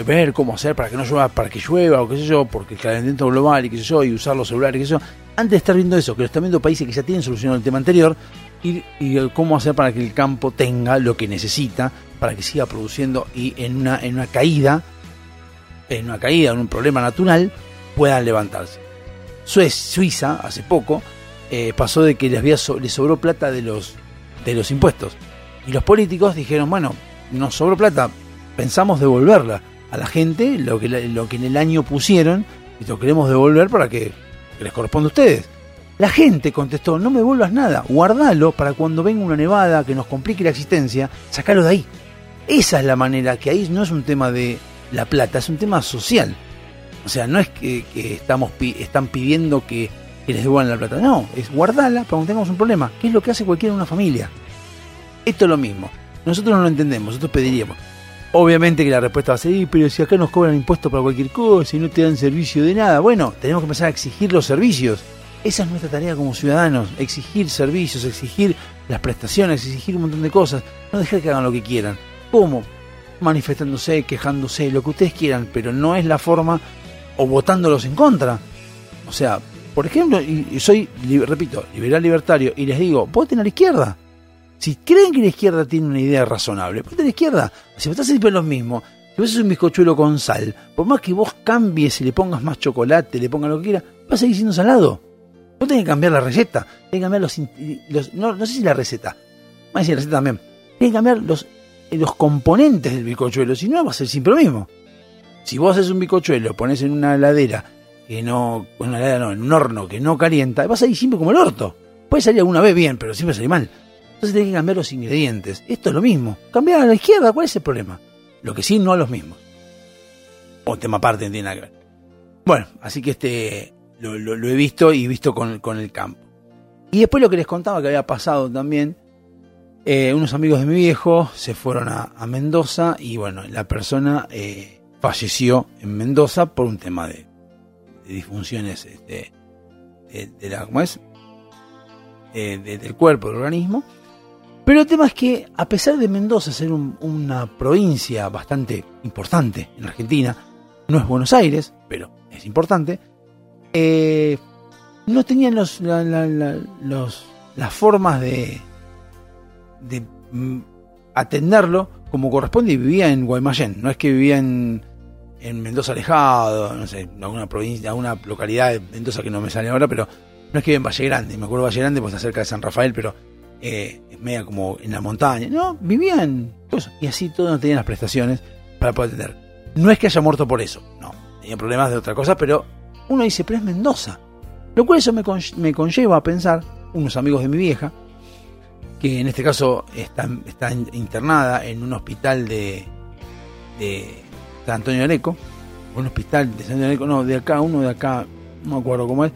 ver cómo hacer para que no llueva, para que llueva o qué sé yo, porque el calentamiento global y qué sé yo, y usar los celulares y qué sé yo, antes de estar viendo eso, que lo están viendo países que ya tienen solucionado el tema anterior, y, y cómo hacer para que el campo tenga lo que necesita para que siga produciendo y en una, en una caída, en una caída, en un problema natural, puedan levantarse. Suiza, hace poco, eh, pasó de que les, había so- les sobró plata de los, de los impuestos. Y los políticos dijeron, bueno, nos sobró plata, pensamos devolverla a la gente, lo que, lo que en el año pusieron, y lo queremos devolver para que, les corresponda a ustedes. La gente contestó, no me devuelvas nada, guardalo para cuando venga una nevada que nos complique la existencia, sacalo de ahí. Esa es la manera, que ahí no es un tema de la plata, es un tema social. O sea, no es que, que estamos están pidiendo que, les devuelvan la plata, no, es guardarla para cuando tengamos un problema, que es lo que hace cualquiera en una familia. Esto es lo mismo. Nosotros no lo entendemos, nosotros pediríamos, Obviamente que la respuesta va a ser, "Y, pero si acá nos cobran impuestos para cualquier cosa y no te dan servicio de nada. Bueno, tenemos que empezar a exigir los servicios. Esa es nuestra tarea como ciudadanos, exigir servicios, exigir las prestaciones, exigir un montón de cosas. No dejar que hagan lo que quieran. ¿Cómo? Manifestándose, quejándose, lo que ustedes quieran, pero no es la forma o votándolos en contra. O sea, por ejemplo, y soy, repito, liberal libertario, y les digo, voten a la izquierda. Si creen que la izquierda tiene una idea razonable, voten a la izquierda. Si votás siempre lo mismo, si vos sos un bizcochuelo con sal, por más que vos cambies y le pongas más chocolate, le pongas lo que quieras, va a seguir siendo salado. No tenés que cambiar la receta, tenés que cambiar los, no, no sé si la receta, más decir la receta también, tenés que cambiar los, los componentes del bizcochuelo, si no va a ser siempre lo mismo. Si vos haces un bizcochuelo, pones en una heladera que no, una heladera no, en un horno que no calienta, vas a ir siempre como el orto. Puede salir alguna vez bien, pero siempre sale mal. Entonces tenés que cambiar los ingredientes. Esto es lo mismo. Cambiar a la izquierda, ¿cuál es el problema? Lo que sí, no a los mismos. O tema aparte, no tiene nada. Bueno, así que este lo, he visto y visto con, con el campo. Y después lo que les contaba que había pasado también, eh, unos amigos de mi viejo se fueron a, a Mendoza y bueno, la persona eh, falleció en Mendoza por un tema de, disfunciones este, de, la, ¿cómo es? De- del cuerpo, del organismo. Pero el tema es que, a pesar de Mendoza ser un- una provincia bastante importante en Argentina, no es Buenos Aires, pero es importante, eh, no tenían los- las formas de, de mm, atenderlo como corresponde y vivía en Guaymallén. No es que vivía en, en Mendoza alejado, no sé, alguna provincia, alguna localidad de Mendoza que no me sale ahora, pero no es que vive en Valle Grande. Me acuerdo de Valle Grande, pues está cerca de San Rafael, pero eh, es media como en la montaña. No, vivía en cosas. Y así todo no tenía las prestaciones para poder atender. No es que haya muerto por eso, no. Tenía problemas de otra cosa, pero uno dice, pero es Mendoza. Lo cual eso me, me conlleva a pensar, unos amigos de mi vieja, que en este caso está, está in- internada en un hospital de San Antonio de Areco, un hospital de San Antonio de Areco, no, de acá, uno de acá, no me acuerdo cómo es,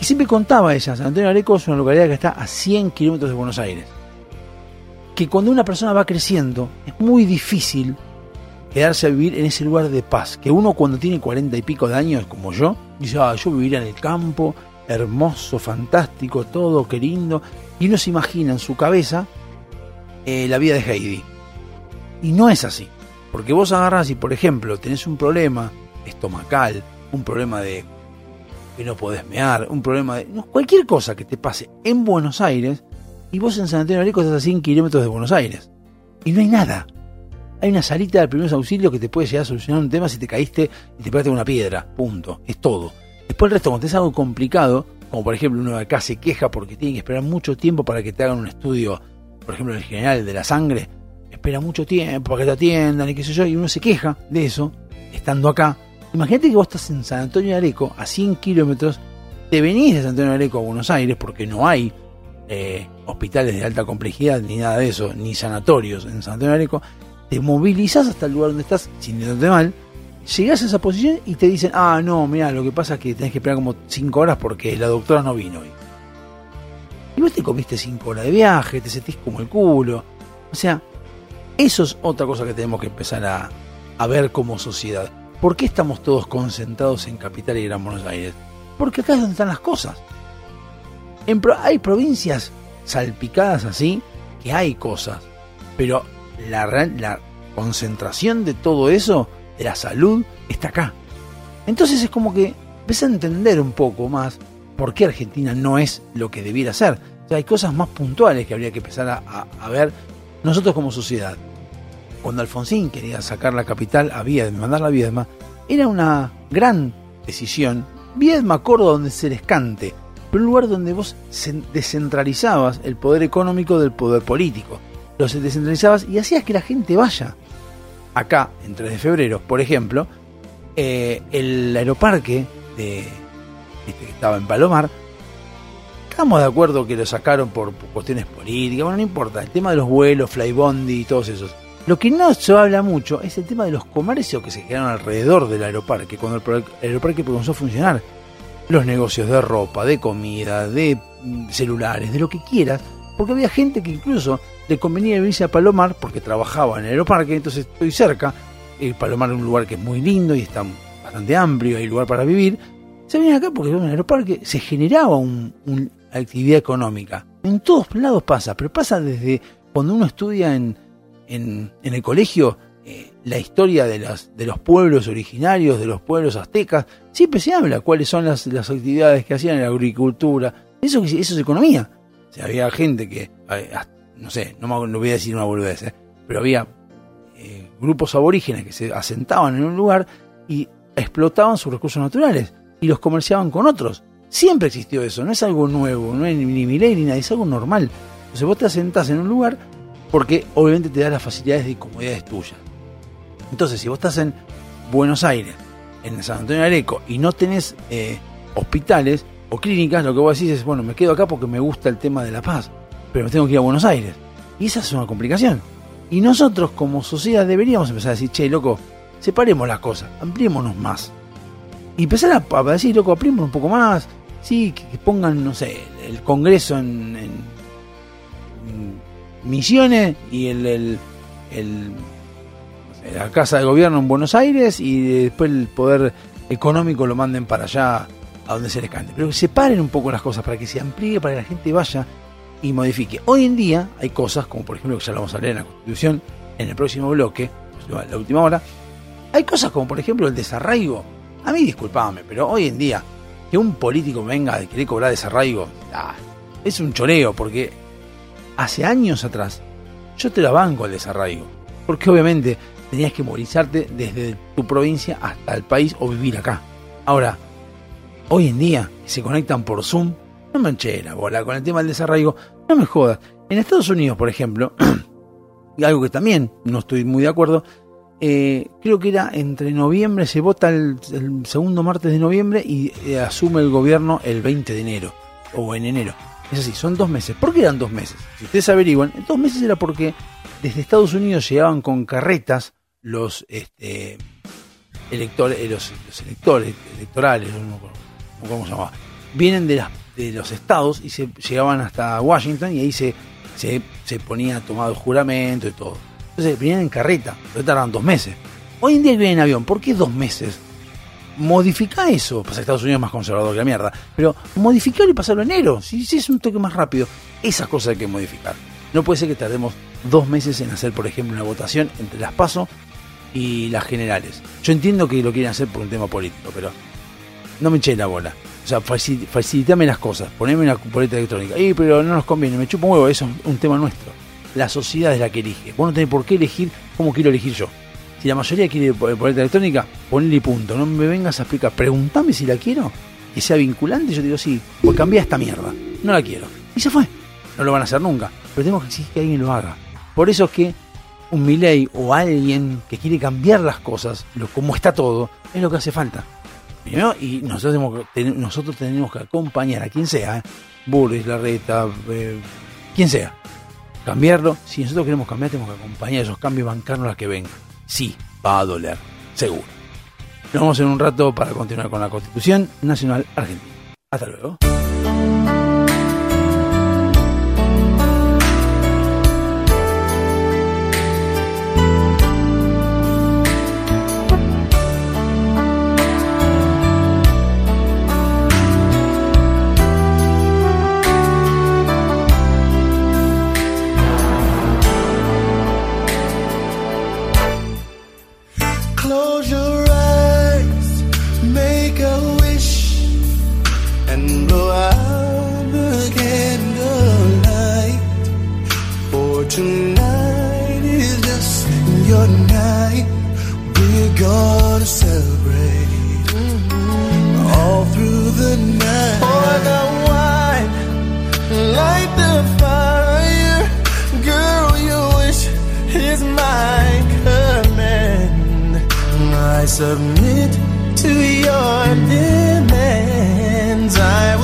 y siempre contaba ella, San Antonio de Areco es una localidad que está a 100 kilómetros de Buenos Aires, que cuando una persona va creciendo es muy difícil quedarse a vivir en ese lugar de paz, que uno cuando tiene 40 y pico de años, como yo, dice, ah, yo viviría en el campo, hermoso, fantástico, todo, qué lindo, y uno se imagina en su cabeza eh, la vida de Heidi. Y no es así, porque vos agarrás y, por ejemplo, tenés un problema estomacal, un problema de que no podés mear, un problema de... cualquier cosa que te pase en Buenos Aires, y vos en San Antonio Areco estás a 100 kilómetros de Buenos Aires, y no hay nada. Hay una salita de primeros auxilios que te puede llegar a solucionar un tema si te caíste y te pegaste una piedra. Punto. Es todo. Después el resto, cuando es algo complicado, como por ejemplo uno de acá se queja porque tiene que esperar mucho tiempo para que te hagan un estudio, por ejemplo el general de la sangre, espera mucho tiempo para que te atiendan y qué sé yo, y uno se queja de eso, estando acá. Imagínate que vos estás en San Antonio de Areco, a 100 kilómetros, te venís de San Antonio de Areco a Buenos Aires porque no hay eh, hospitales de alta complejidad ni nada de eso, ni sanatorios en San Antonio de Areco, te movilizás hasta el lugar donde estás, sintiéndote mal, llegás a esa posición y te dicen, ah, no, mira, lo que pasa es que tenés que esperar como 5 horas porque la doctora no vino hoy. Y vos te comiste 5 horas de viaje, te sentís como el culo. O sea, eso es otra cosa que tenemos que empezar a, ver como sociedad. ¿Por qué estamos todos concentrados en Capital y Gran Buenos Aires? Porque acá es donde están las cosas. En hay provincias salpicadas así que hay cosas, pero la, la concentración de todo eso, de la salud, está acá. Entonces es como que empieza a entender un poco más por qué Argentina no es lo que debiera ser. O sea, hay cosas más puntuales que habría que empezar a ver nosotros como sociedad. Cuando Alfonsín quería sacar la capital a Viedma, mandarla a Viedma, era una gran decisión. Viedma, Córdoba, donde se les cante, pero un lugar donde vos cen- descentralizabas el poder económico del poder político. Lo descentralizabas y hacías que la gente vaya. Acá, en 3 de febrero, por ejemplo, eh, el aeroparque de, este, que estaba en Palomar, estamos de acuerdo que lo sacaron por, cuestiones políticas, bueno, no importa, el tema de los vuelos, Flybondi y todos esos. Lo que no se habla mucho es el tema de los comercios que se quedaron alrededor del aeroparque, cuando el, aeroparque comenzó a funcionar. Los negocios de ropa, de comida, de mm, celulares, de lo que quieras, Porque había gente que incluso le convenía venirse a Palomar porque trabajaba en el aeroparque, entonces estoy cerca. El Palomar es un lugar que es muy lindo y está bastante amplio, hay lugar para vivir. Se venían acá porque en el aeroparque se generaba un- actividad económica. En todos lados pasa, pero pasa desde cuando uno estudia en, en, el colegio eh, la historia de, las, de los pueblos originarios, de los pueblos aztecas. Siempre se habla cuáles son las, las actividades que hacían la agricultura. Eso, eso es economía. O había gente que, eh, no sé, no, me, voy a decir una boludez, eh, pero había eh, grupos aborígenes que se asentaban en un lugar y explotaban sus recursos naturales y los comerciaban con otros. Siempre existió eso, no es algo nuevo, no es ni, ni milagro ni nada, es algo normal. Entonces vos te asentás en un lugar porque obviamente te da las facilidades y comodidades tuyas. Entonces, si vos estás en Buenos Aires, en San Antonio de Areco, y no tenés eh, hospitales o clínicas, lo que vos decís es, bueno, me quedo acá porque me gusta el tema de la paz, pero me tengo que ir a Buenos Aires. Y esa es una complicación. Y nosotros como sociedad deberíamos empezar a decir, che, loco, separemos las cosas, ampliémonos más. Y empezar a, a decir, loco, ampliémonos un poco más. Sí, que, pongan, no sé, el Congreso en, en- Misiones y el, la Casa de Gobierno en Buenos Aires y después el poder económico lo manden para allá a donde se les cante. Pero que separen un poco las cosas para que se amplíe, para que la gente vaya y modifique. Hoy en día hay cosas, como por ejemplo que ya lo vamos a leer en la Constitución, en el próximo bloque, la última hora, hay cosas como por ejemplo el desarraigo. A mí disculpame, pero hoy en día que un político venga a querer cobrar desarraigo, ah, es un choreo, porque hace años atrás yo te la banco el desarraigo. Porque obviamente tenías que movilizarte desde tu provincia hasta el país o vivir acá. Ahora, hoy en día, se conectan por Zoom, no me bola con el tema del desarraigo, no me jodas. En Estados Unidos, por ejemplo, y algo que también no estoy muy de acuerdo, eh, creo que era entre noviembre, se vota el, segundo martes de noviembre y eh, asume el gobierno el 20 de enero o en enero. Es así, son dos meses. ¿Por qué eran dos meses? Si ustedes averiguan, dos meses era porque desde Estados Unidos llegaban con carretas los este, electores, eh, los, electores electorales, no cómo se llamaba. Vienen de, las, de los estados y se llegaban hasta Washington y ahí se, se, se ponía tomado el juramento y todo. Entonces venían en carreta, pero tardaban dos meses. Hoy en día que vienen en avión, ¿por qué dos meses? Modifica eso. Pasa Estados Unidos es más conservador que la mierda. Pero modificarlo y pasarlo en enero. Si, si es un toque más rápido, esas cosas hay que modificar. No puede ser que tardemos dos meses en hacer, por ejemplo, una votación entre las PASO y las generales. Yo entiendo que lo quieren hacer por un tema político, pero no me eché la bola. O sea, facil- facilitame las cosas, poneme una boleta electrónica. Y pero no nos conviene, me chupo un huevo, eso es un tema nuestro. La sociedad es la que elige. Vos no tenés por qué elegir cómo quiero elegir yo. Si la mayoría quiere boleta electrónica, ponle punto. No me vengas a explicar. Preguntame si la quiero. Que sea vinculante, yo te digo sí. Pues cambia esta mierda. No la quiero. Y se fue. No lo van a hacer nunca. Pero tenemos que exigir que alguien lo haga. Por eso es que un Milei o alguien que quiere cambiar las cosas, lo, como está todo, es lo que hace falta. Y nosotros tenemos que, nosotros tenemos que acompañar a quien sea, ¿eh? Burris, Larreta, eh, quien sea. Cambiarlo. Si nosotros queremos cambiar, tenemos que acompañar esos cambios y bancarnos las que vengan. Sí, va a doler, seguro. Nos vemos en un rato para continuar con la Constitución Nacional Argentina. Hasta luego. Gonna celebrate all through the night. Pour the wine, light the fire. Girl, your wish is my command. I submit to your demands. I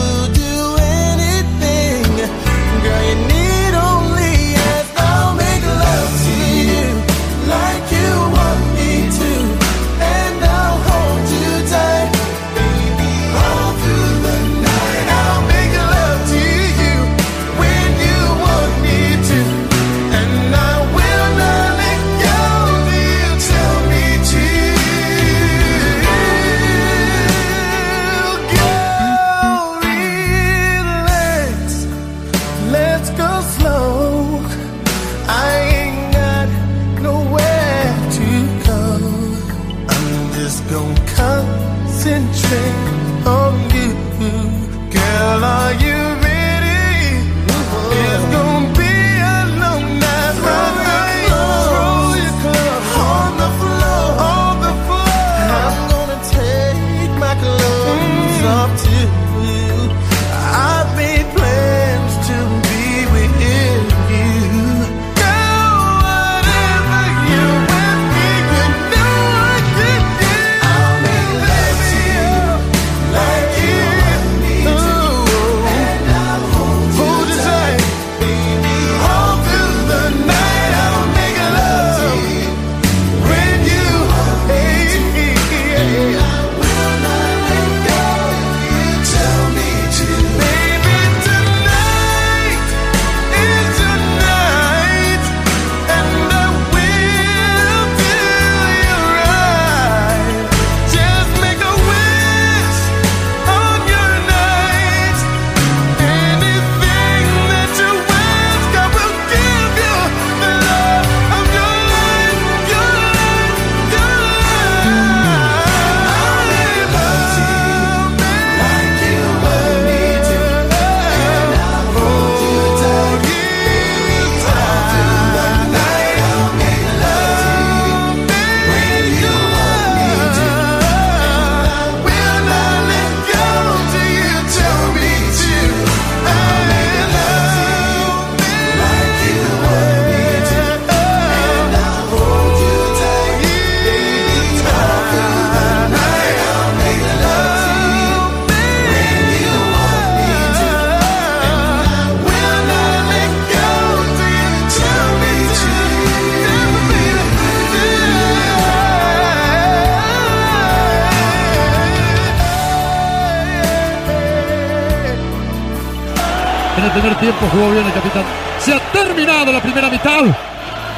jugó bien el capitán. Se ha terminado la primera mitad.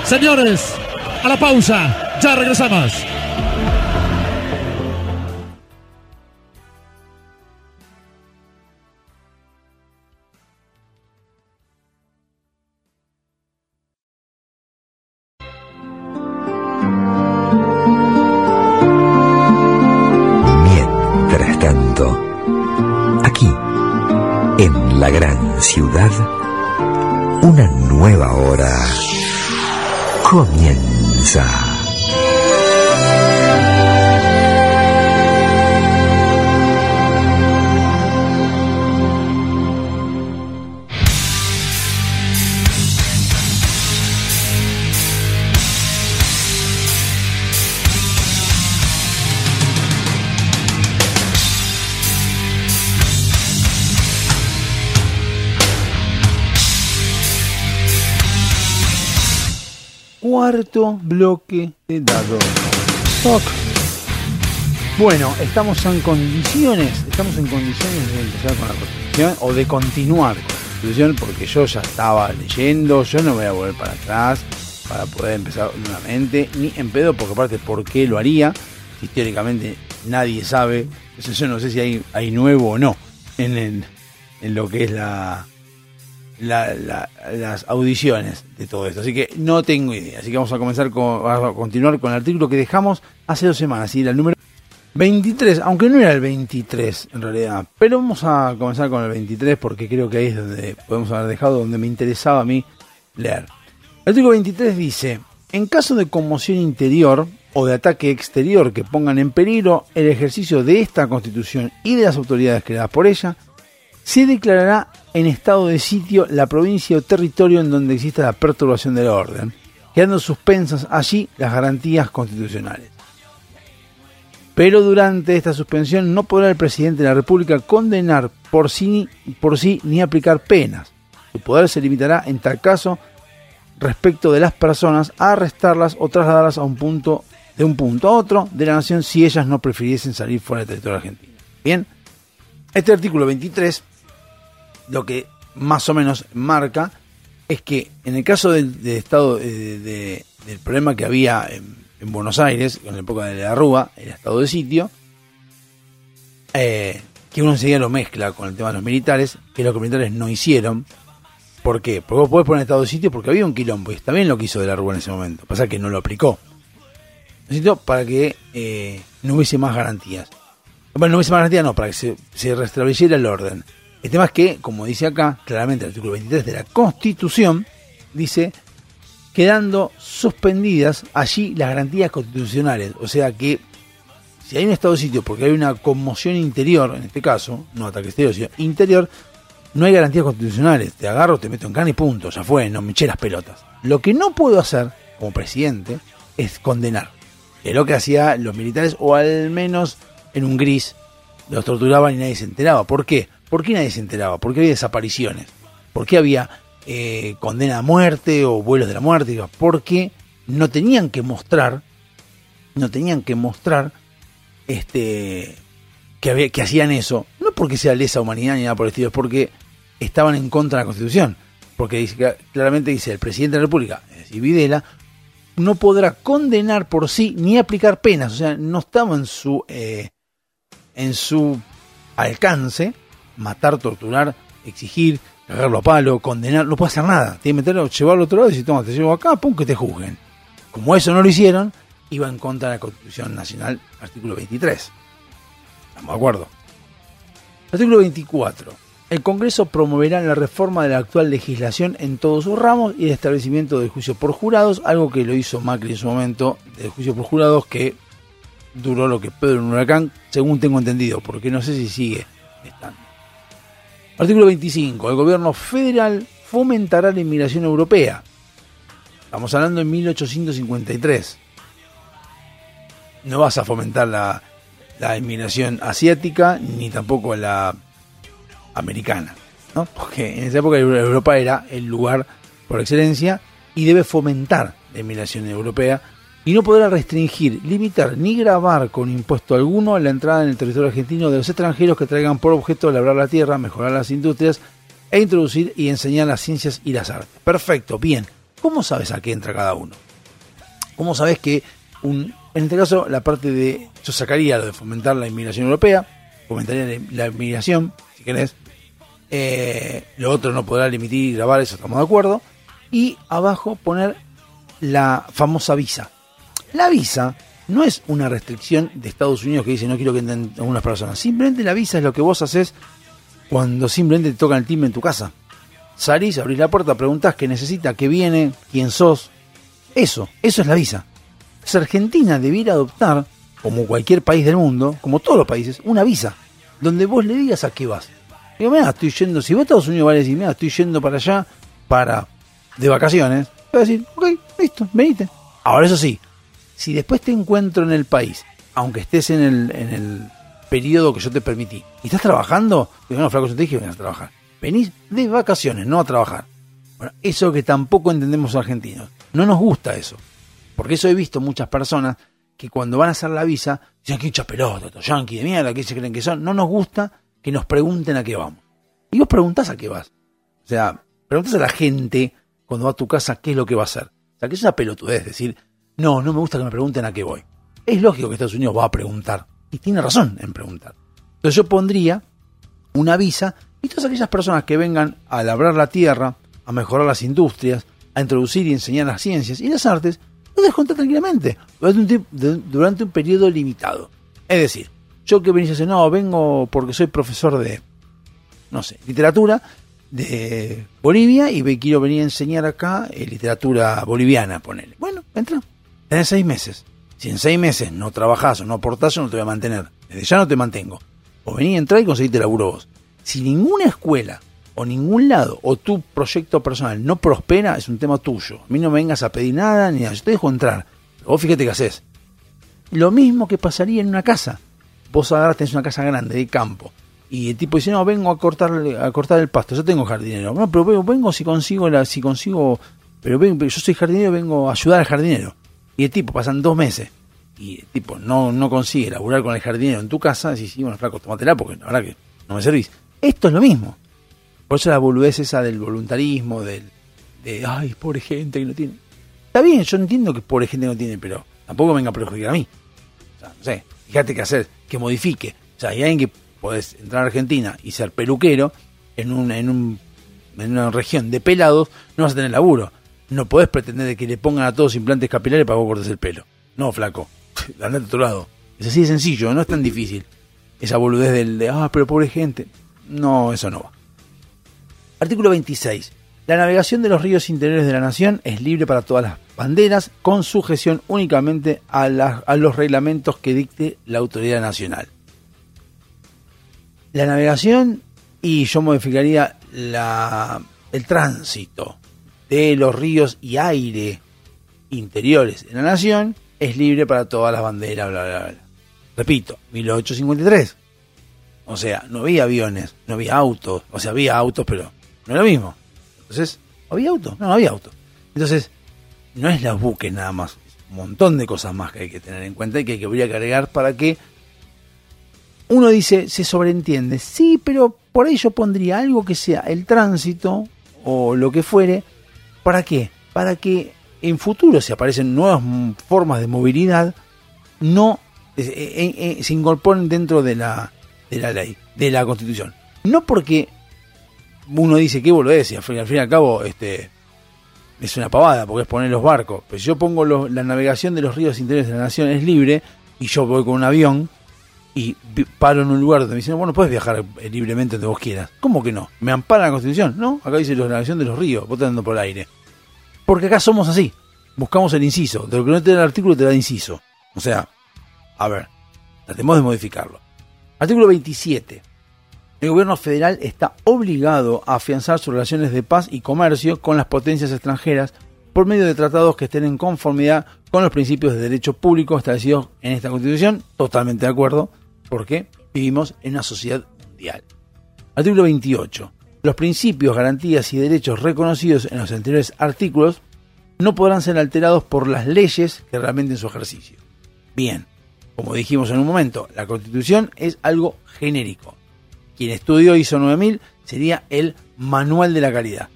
Señores, a la pausa. Ya regresamos. Una nueva hora comienza. Bloque de dado. Bueno, estamos en condiciones, estamos en condiciones de empezar con la constitución o de continuar con la constitución porque yo ya estaba leyendo, yo no voy a volver para atrás para poder empezar nuevamente, ni en pedo, porque aparte, ¿por qué lo haría? Si teóricamente nadie sabe, eso yo no sé si hay, hay nuevo o no en, en lo que es la, la- la- las audiciones de todo esto. Así que no tengo idea. Así que vamos a comenzar con, a continuar con el artículo que dejamos hace dos semanas. Y era el número 23, aunque no era el 23 en realidad. Pero vamos a comenzar con el 23 porque creo que ahí es donde podemos haber dejado, donde me interesaba a mí leer. El artículo 23 dice, en caso de conmoción interior o de ataque exterior que pongan en peligro el ejercicio de esta constitución y de las autoridades creadas por ella, se declarará en estado de sitio la provincia o territorio en donde exista la perturbación del orden, quedando suspensas allí las garantías constitucionales. Pero durante esta suspensión no podrá el presidente de la República condenar por sí, por sí ni aplicar penas. Su poder se limitará en tal caso respecto de las personas a arrestarlas o trasladarlas a un punto de un punto a otro de la nación si ellas no prefiriesen salir fuera del territorio argentino. Bien, este artículo 23 lo que más o menos marca es que en el caso del, estado eh, de- del problema que había en, en Buenos Aires, en la época de la Rúa, el estado de sitio, eh, que uno enseguida lo mezcla con el tema de los militares, que los militares no hicieron. ¿Por qué? Porque vos podés poner estado de sitio porque había un quilombo y está bien lo que hizo de la Rúa en ese momento. Pasa que no lo aplicó. Necesito para que eh, no hubiese más garantías. Bueno, no hubiese más garantías, no, para que se, se restableciera el orden. El tema es que, como dice acá, claramente el artículo 23 de la Constitución, dice, quedando suspendidas allí las garantías constitucionales. O sea que, si hay un estado de sitio porque hay una conmoción interior, en este caso, no ataque exterior, sino interior, no hay garantías constitucionales. Te agarro, te meto en cana y punto, ya fue, no me eché las pelotas. Lo que no puedo hacer, como presidente, es condenar. Es lo que hacían los militares, o al menos en un gris, los torturaban y nadie se enteraba. ¿Por qué? ¿Por qué nadie se enteraba? ¿Por qué había desapariciones? ¿Por qué había eh, condena a muerte o vuelos de la muerte? Porque no tenían que mostrar, no tenían que mostrar este que, había, que hacían eso, no porque sea lesa humanidad ni nada por el estilo, es porque estaban en contra de la Constitución. Porque dice, claramente dice el presidente de la República, es decir, Videla, no podrá condenar por sí ni aplicar penas. O sea, no estaba en su, eh, en su alcance matar, torturar, exigir, cagarlo a palo, condenar, no puede hacer nada. Tiene que meterlo, llevarlo a otro lado y decir, toma, te llevo acá, pum, que te juzguen. Como eso no lo hicieron, iba en contra de la Constitución Nacional, artículo 23. ¿Estamos de acuerdo? Artículo 24. El Congreso promoverá la reforma de la actual legislación en todos sus ramos y el establecimiento del juicio por jurados, algo que lo hizo Macri en su momento, del juicio por jurados, que duró lo que Pedro en un huracán, según tengo entendido, porque no sé si sigue estando. Artículo 25. El gobierno federal fomentará la inmigración europea. Estamos hablando en 1853. No vas a fomentar la, la inmigración asiática ni tampoco la americana, ¿no? Porque en esa época Europa era el lugar por excelencia y debe fomentar la inmigración europea y no podrá restringir, limitar ni grabar con impuesto alguno la entrada en el territorio argentino de los extranjeros que traigan por objeto labrar la tierra, mejorar las industrias e introducir y enseñar las ciencias y las artes. Perfecto, bien. ¿Cómo sabes a qué entra cada uno? ¿Cómo sabes que un, en este caso la parte de, yo sacaría lo de fomentar la inmigración europea, fomentaría la, inmigración, si querés, eh, lo otro no podrá limitar y grabar, eso estamos de acuerdo, y abajo poner la famosa visa. La visa no es una restricción de Estados Unidos que dice no quiero que entren algunas personas, simplemente la visa es lo que vos haces cuando simplemente te tocan el timbre en tu casa. Salís, abrís la puerta, preguntás qué necesita, qué viene, quién sos. Eso, eso es la visa. Entonces Argentina debiera adoptar, como cualquier país del mundo, como todos los países, una visa, donde vos le digas a qué vas. Digo, mira, estoy yendo, si vos a Estados Unidos vas a decir, mira, estoy yendo para allá para de vacaciones, vas a decir, ok, listo, venite. Ahora eso sí, si después te encuentro en el país, aunque estés en el, en el periodo que yo te permití, y estás trabajando, digo, no, flaco, yo te dije a trabajar. Venís de vacaciones, no a trabajar. Bueno, eso que tampoco entendemos los argentinos. No nos gusta eso. Porque eso he visto muchas personas que cuando van a hacer la visa, dicen que hincha pelota, estos yanquis de mierda, que se creen que son. No nos gusta que nos pregunten a qué vamos. Y vos preguntás a qué vas. O sea, preguntás a la gente cuando va a tu casa qué es lo que va a hacer. O sea, que es una pelotudez decir, no, no me gusta que me pregunten a qué voy. Es lógico que Estados Unidos va a preguntar. Y tiene razón en preguntar. Entonces yo pondría una visa y todas aquellas personas que vengan a labrar la tierra, a mejorar las industrias, a introducir y enseñar las ciencias y las artes, lo dejo entrar tranquilamente durante un, periodo limitado. Es decir, yo que venís a decir, no, vengo porque soy profesor de, no sé, literatura de Bolivia y quiero venir a enseñar acá eh, literatura boliviana, ponele. Bueno, entra. Tenés seis meses. Si en seis meses no trabajás o no aportás, yo no te voy a mantener. Desde ya no te mantengo. O vení, entrá y conseguiste laburo vos. Si ninguna escuela o ningún lado o tu proyecto personal no prospera, es un tema tuyo. A mí no me vengas a pedir nada ni nada. Yo te dejo entrar. Pero vos fíjate qué haces. Lo mismo que pasaría en una casa. Vos ahora tenés una casa grande de campo. Y el tipo dice, no, vengo a cortar, a cortar el pasto, yo tengo jardinero. No, pero vengo, vengo si consigo la, si consigo, pero, ven- pero yo soy jardinero, vengo a ayudar al jardinero. Y el tipo, pasan dos meses, y el tipo no, no consigue laburar con el jardinero en tu casa, decís, sí, bueno, flaco, tómatela porque la verdad que no me servís. Esto es lo mismo. Por eso la boludez esa del voluntarismo, del, de, ay, pobre gente que no tiene. Está bien, yo entiendo que pobre gente no tiene, pero tampoco venga a perjudicar a mí. O sea, no sé, fíjate qué hacer, que modifique. O sea, hay alguien que podés entrar a Argentina y ser peluquero en, un, en, un, en una región de pelados, no vas a tener laburo. No podés pretender de que le pongan a todos implantes capilares para vos cortes el pelo. No, flaco. Andate a otro lado. Es así de sencillo, no es tan difícil. Esa boludez del de, ah, pero pobre gente. No, eso no va. Artículo 26. La navegación de los ríos interiores de la nación es libre para todas las banderas, con sujeción únicamente a, los reglamentos que dicte la autoridad nacional. La navegación, y yo modificaría el tránsito de los ríos y aire interiores de la nación, es libre para todas las banderas, bla, bla, bla. Repito, 1853. O sea, no había aviones, no había autos, o sea, había autos, pero no es lo mismo. Entonces, ¿había autos? No, no había autos. Entonces, no es los buques nada más, un montón de cosas más que hay que tener en cuenta y que, que habría que agregar para que uno dice, se sobreentiende, sí, pero por ahí yo pondría algo que sea el tránsito o lo que fuere, ¿para qué? Para que en futuro, si aparecen nuevas formas de movilidad, no eh, eh, eh, se incorporen dentro de la, de la ley, de la constitución. No porque uno dice que boludez y al fin, al fin y al cabo este, es una pavada, porque es poner los barcos. Pero si yo pongo los- la navegación de los ríos interiores de la nación es libre y yo voy con un avión y paro en un lugar donde me dicen, bueno, puedes viajar libremente donde vos quieras. ¿Cómo que no? ¿Me ampara la constitución? No, acá dice la navegación de los ríos, vos andando por el aire. Porque acá somos así. Buscamos el inciso. De lo que no te da el artículo te da inciso. O sea, a ver, tratemos de modificarlo. Artículo 27. El gobierno federal está obligado a afianzar sus relaciones de paz y comercio con las potencias extranjeras por medio de tratados que estén en conformidad con los principios de derecho público establecidos en esta Constitución. Totalmente de acuerdo, porque vivimos en una sociedad mundial. Artículo 28. Los principios, garantías y derechos reconocidos en los anteriores artículos no podrán ser alterados por las leyes que reglamenten su ejercicio. Bien, como dijimos en un momento, la Constitución es algo genérico. Quien estudió ISO 9000 sería el manual de la calidad.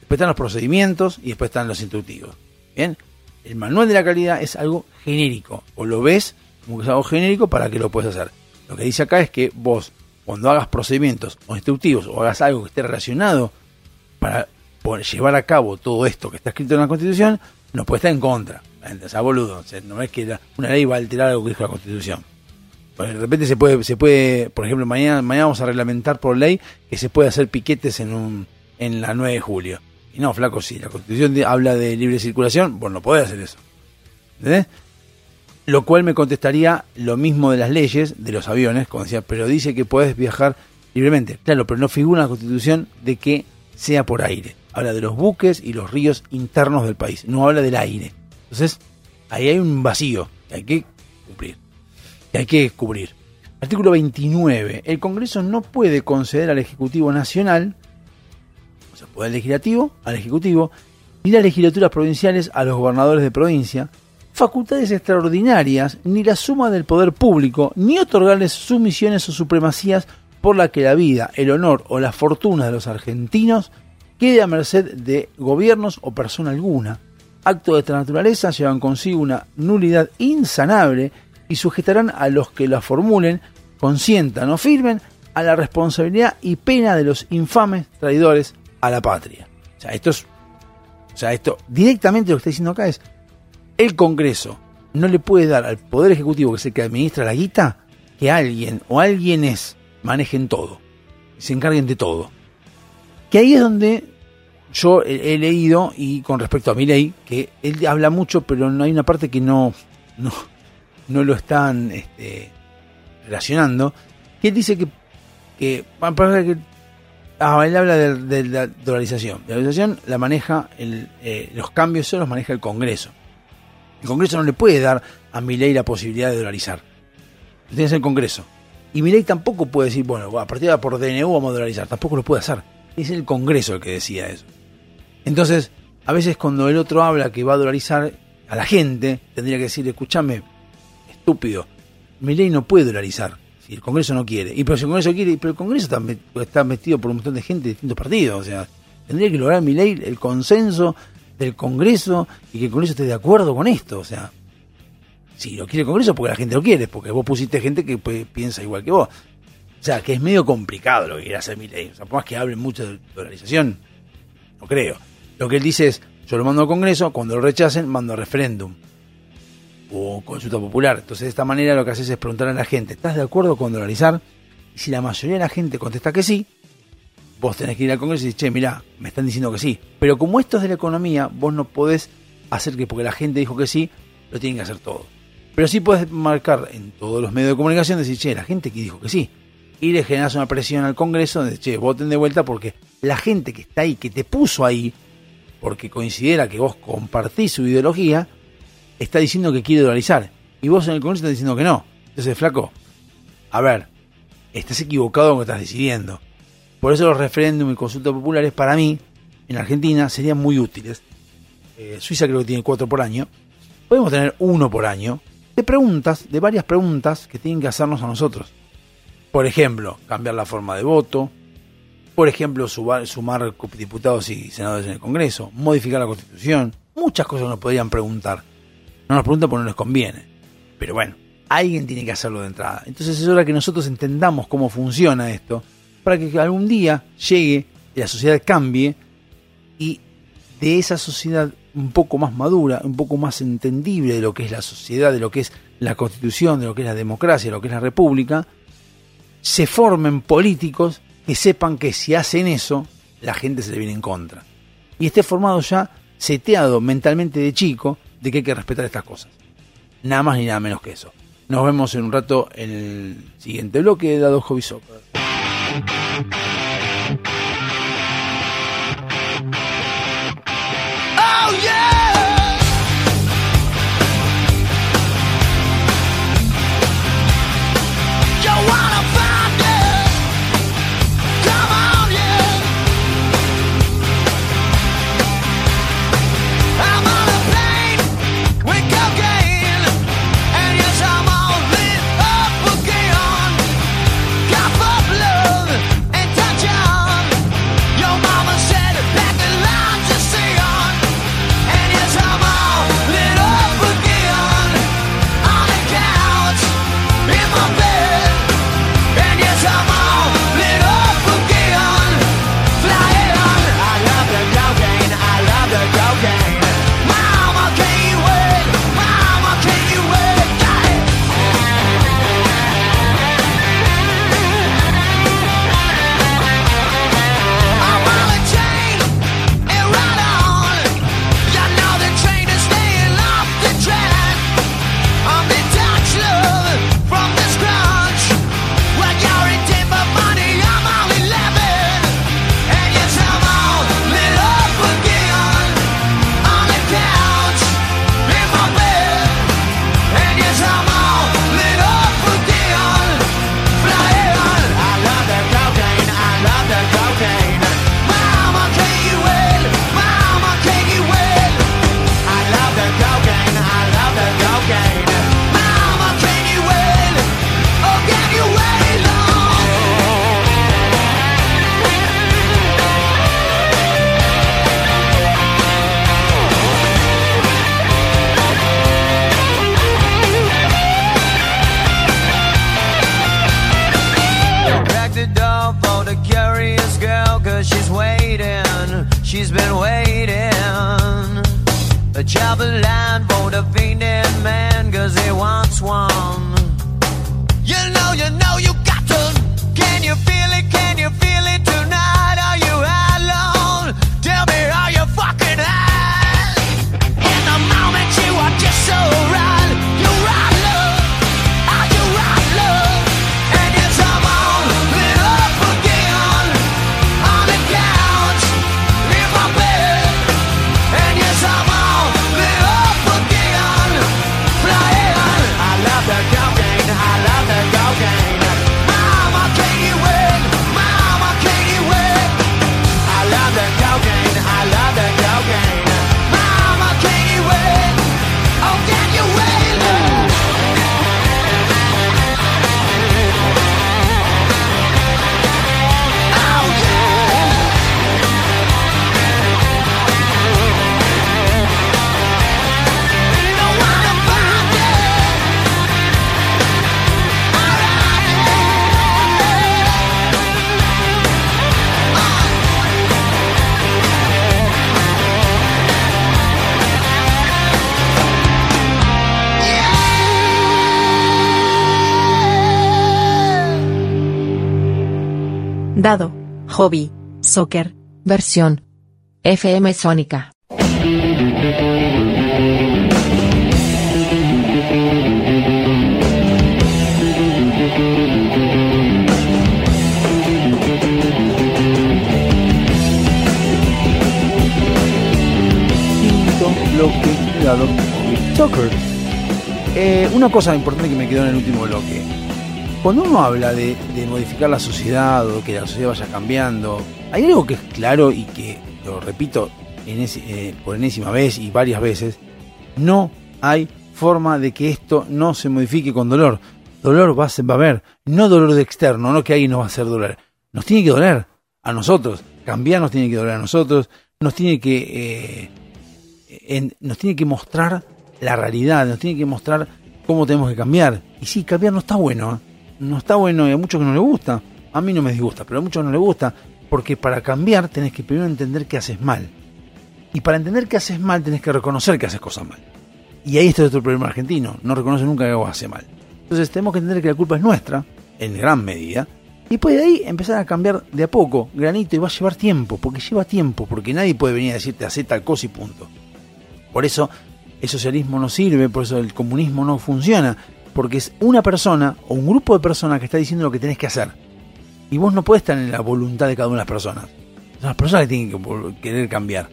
Después están los procedimientos y después están los instructivos. Bien, el manual de la calidad es algo genérico, o lo ves como que es algo genérico para que lo puedas hacer. Lo que dice acá es que vos, cuando hagas procedimientos o instructivos o hagas algo que esté relacionado para poder llevar a cabo todo esto que está escrito en la Constitución, no puede estar en contra. O sea, boludo, o sea, no es que una ley va a alterar algo que dijo la Constitución. Porque de repente se puede, se puede, por ejemplo, mañana, mañana vamos a reglamentar por ley que se puede hacer piquetes en un, en la 9 de julio. Y no, flaco, si la constitución habla de libre circulación, vos no podés hacer eso. ¿Entendés? Lo cual me contestaría lo mismo de las leyes de los aviones, como decía, pero dice que podés viajar libremente. Claro, pero no figura en la constitución de que sea por aire. Habla de los buques y los ríos internos del país, no habla del aire. Entonces, ahí hay un vacío que hay que cumplir que hay que cubrir. Artículo 29. El Congreso no puede conceder al Ejecutivo Nacional, o sea, poder legislativo al Ejecutivo, ni las legislaturas provinciales a los gobernadores de provincia, facultades extraordinarias, ni la suma del poder público, ni otorgarles sumisiones o supremacías por la que la vida, el honor o la fortuna de los argentinos quede a merced de gobiernos o persona alguna. Actos de esta naturaleza llevan consigo una nulidad insanable y sujetarán a los que la formulen, consientan o firmen a la responsabilidad y pena de los infames traidores a la patria. O sea, esto es, o sea, esto directamente lo que está diciendo acá es el Congreso no le puede dar al Poder Ejecutivo, que es el que administra la guita, que alguien o alguienes manejen todo, se encarguen de todo. Que ahí es donde yo he, leído, y con respecto a mi ley, que él habla mucho, pero no hay una parte que no, no, no lo están este, relacionando, que él dice que, que ah, él habla de, de la dolarización. La dolarización la maneja, el, eh, los cambios solo los maneja el Congreso. El Congreso no le puede dar a mi ley la posibilidad de dolarizar. Lo tiene que hacer el Congreso. Y mi ley tampoco puede decir, bueno, a partir de por DNU vamos a dolarizar. Tampoco lo puede hacer. Es el Congreso el que decía eso. Entonces, a veces cuando el otro habla que va a dolarizar a la gente, tendría que decir, escúchame, estúpido, mi ley no puede dolarizar. Si el Congreso no quiere. Y pero si el Congreso quiere, pero el Congreso está, está metido por un montón de gente de distintos partidos. O sea, tendría que lograr mi ley el consenso del Congreso y que el Congreso esté de acuerdo con esto. O sea, si lo quiere el Congreso, porque la gente lo quiere, porque vos pusiste gente que piensa igual que vos. O sea, que es medio complicado lo que quiere hacer mi ley. O sea, por más que hablen mucho de dolarización, no creo. Lo que él dice es, yo lo mando al Congreso, cuando lo rechacen, mando a referéndum o consulta popular. Entonces, de esta manera lo que haces es preguntar a la gente, ¿estás de acuerdo con dolarizar? Y si la mayoría de la gente contesta que sí, vos tenés que ir al Congreso y decir, che, mirá, me están diciendo que sí. Pero como esto es de la economía, vos no podés hacer que porque la gente dijo que sí, lo tienen que hacer todo. Pero sí puedes marcar en todos los medios de comunicación, decir, che, la gente que dijo que sí. Y le generas una presión al Congreso de, che, voten de vuelta porque la gente que está ahí, que te puso ahí, porque considera que vos compartís su ideología, está diciendo que quiere dolarizar. Y vos en el Congreso estás diciendo que no. Entonces, flaco, a ver, estás equivocado en lo que estás decidiendo. Por eso los referéndums y consultas populares para mí, en Argentina, serían muy útiles. Eh, Suiza creo que tiene cuatro por año. Podemos tener uno por año. De preguntas, de varias preguntas que tienen que hacernos a nosotros. Por ejemplo, cambiar la forma de voto. Por ejemplo, sumar diputados y senadores en el Congreso. Modificar la Constitución. Muchas cosas nos podrían preguntar. No nos preguntan porque no les conviene. Pero bueno, alguien tiene que hacerlo de entrada. Entonces es hora que nosotros entendamos cómo funciona esto. Para que algún día llegue la sociedad cambie. Y de esa sociedad un poco más madura, un poco más entendible de lo que es la sociedad, de lo que es la constitución, de lo que es la democracia, de lo que es la república, se formen políticos que sepan que si hacen eso, la gente se le viene en contra. Y esté formado ya, seteado mentalmente de chico, de que hay que respetar estas cosas. Nada más ni nada menos que eso. Nos vemos en un rato en el siguiente bloque de Dado Hobby Soccer. Thank you. Hobby, soccer, Versión. FM Sónica. Bloque de Soccer. Eh, una cosa importante que me quedó en el último bloque. Cuando uno habla de, modificar la sociedad o que la sociedad vaya cambiando, hay algo que es claro y que lo repito en ese- eh, por enésima vez y varias veces, no hay forma de que esto no se modifique con dolor. Dolor va a, ser- va a haber, no dolor de externo, no que alguien nos va a hacer doler. Nos tiene que doler a nosotros, cambiar nos tiene que doler a nosotros, nos tiene que, eh, nos tiene que mostrar la realidad, nos tiene que mostrar cómo tenemos que cambiar. Y sí, cambiar no está bueno, ¿eh? No está bueno y a muchos que no les gusta. A mí no me disgusta, pero a muchos no les gusta, porque para cambiar tenés que primero entender que haces mal. Y para entender que haces mal tenés que reconocer que haces cosas mal. Y ahí está otro problema argentino, no reconoce nunca que algo hace mal. Entonces tenemos que entender que la culpa es nuestra, en gran medida, y después de ahí empezar a cambiar de a poco, granito, y va a llevar tiempo, porque lleva tiempo, porque nadie puede venir a decirte hacer tal cosa y punto. Por eso el socialismo no sirve, por eso el comunismo no funciona, porque es una persona o un grupo de personas que está diciendo lo que tenés que hacer. Y vos no podés estar en la voluntad de cada una de las personas. Son las personas que tienen que querer cambiar.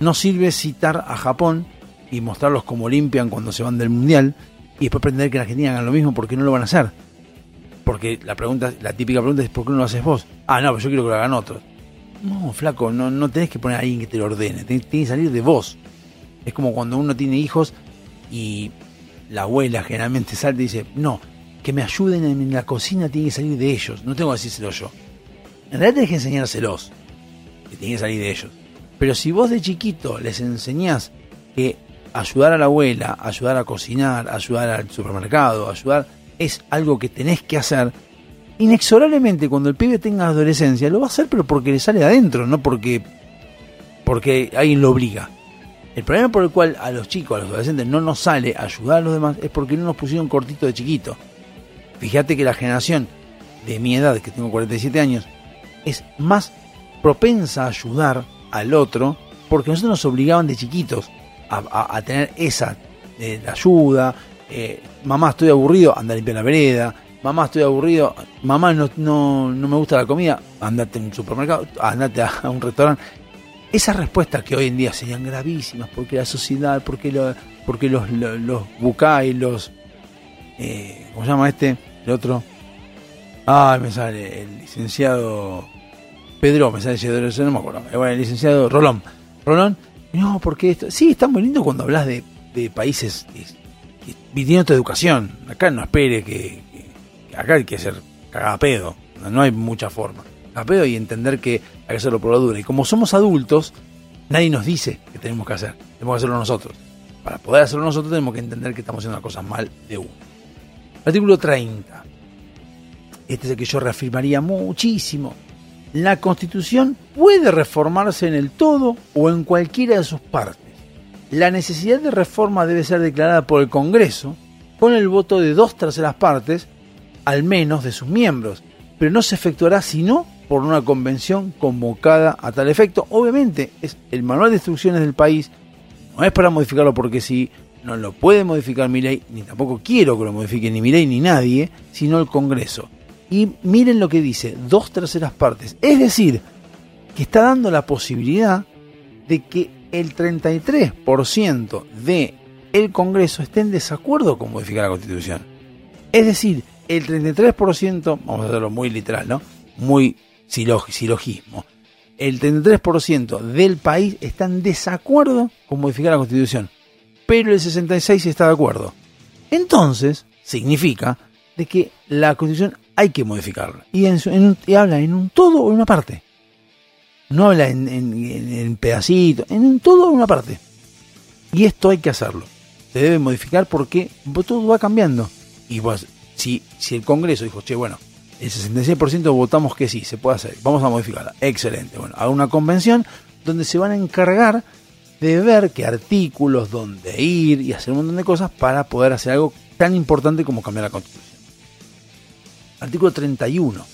No sirve citar a Japón y mostrarlos como limpian cuando se van del mundial y después pretender que en Argentina hagan lo mismo porque no lo van a hacer. Porque la pregunta, la típica pregunta es ¿por qué no lo haces vos? Ah, no, pero yo quiero que lo hagan otros. No, flaco, no, no tenés que poner a alguien que te lo ordene, tenés- tiene que salir de vos. Es como cuando uno tiene hijos y la abuela generalmente salta y dice, no, que me ayuden en la cocina tiene que salir de ellos, no tengo que decírselo yo. En realidad tenés que enseñárselos, que tiene que salir de ellos. Pero si vos de chiquito les enseñás que ayudar a la abuela, ayudar a cocinar, ayudar al supermercado, ayudar, es algo que tenés que hacer, inexorablemente cuando el pibe tenga adolescencia, lo va a hacer pero porque le sale de adentro, no porque, porque alguien lo obliga. El problema por el cual a los chicos, a los adolescentes, no nos sale ayudar a los demás es porque no nos pusieron cortito de chiquito. Fíjate que la generación de mi edad, que tengo 47 años, es más propensa a ayudar al otro porque nosotros nos obligaban de chiquitos a, tener esa eh, ayuda. eh, mamá, estoy aburrido, anda a limpiar la vereda. Mamá, estoy aburrido. Mamá, no, no, no me gusta la comida, andate a un supermercado, andate a, a un restaurante. Esas respuestas que hoy en día serían gravísimas porque la sociedad, porque, lo- porque los, los, los bucay, los. Eh, ¿Cómo se llama este? El otro. Ah, me sale el licenciado Pedro, me sale no me acuerdo. Eh, Bueno, el licenciado Rolón. Rolón, no, porque esto. Sí, está muy lindo cuando hablas de, de países tienen otra educación. Acá no espere que, acá hay que ser cagada a pedo. No, no hay mucha forma. Y entender que hay que hacerlo por la dura. Y como somos adultos, nadie nos dice que tenemos que hacer. Tenemos que hacerlo nosotros. Para poder hacerlo nosotros tenemos que entender que estamos haciendo las cosas mal de uno. Artículo 30. Este es el que yo reafirmaría muchísimo. La Constitución puede reformarse en el todo o en cualquiera de sus partes. La necesidad de reforma debe ser declarada por el Congreso con el voto de dos terceras partes, al menos de sus miembros, pero no se efectuará sino por una convención convocada a tal efecto. Obviamente, es el manual de instrucciones del país, no es para modificarlo porque sí, no lo puede modificar mi ley, ni tampoco quiero que lo modifique ni mi ley ni nadie, sino el Congreso. Y miren lo que dice, dos terceras partes. Es decir, que está dando la posibilidad de que el 33% de el Congreso esté en desacuerdo con modificar la Constitución. Es decir, el 33%, vamos a hacerlo muy literal, ¿no? Muy silog- silogismo. El 33% del país está en desacuerdo con modificar la Constitución, pero el 66% está de acuerdo. Entonces, significa de que la Constitución hay que modificarla. Y, en y habla en un todo o en una parte. No habla en, en, en- en pedacitos, en un todo o en una parte. Y esto hay que hacerlo. Se debe modificar porque todo va cambiando. Y pues, si, si el Congreso dijo, che, bueno, el 66% votamos que sí, se puede hacer, vamos a modificarla. Excelente. Bueno, haga una convención donde se van a encargar de ver qué artículos, dónde ir y hacer un montón de cosas para poder hacer algo tan importante como cambiar la Constitución. Artículo 31.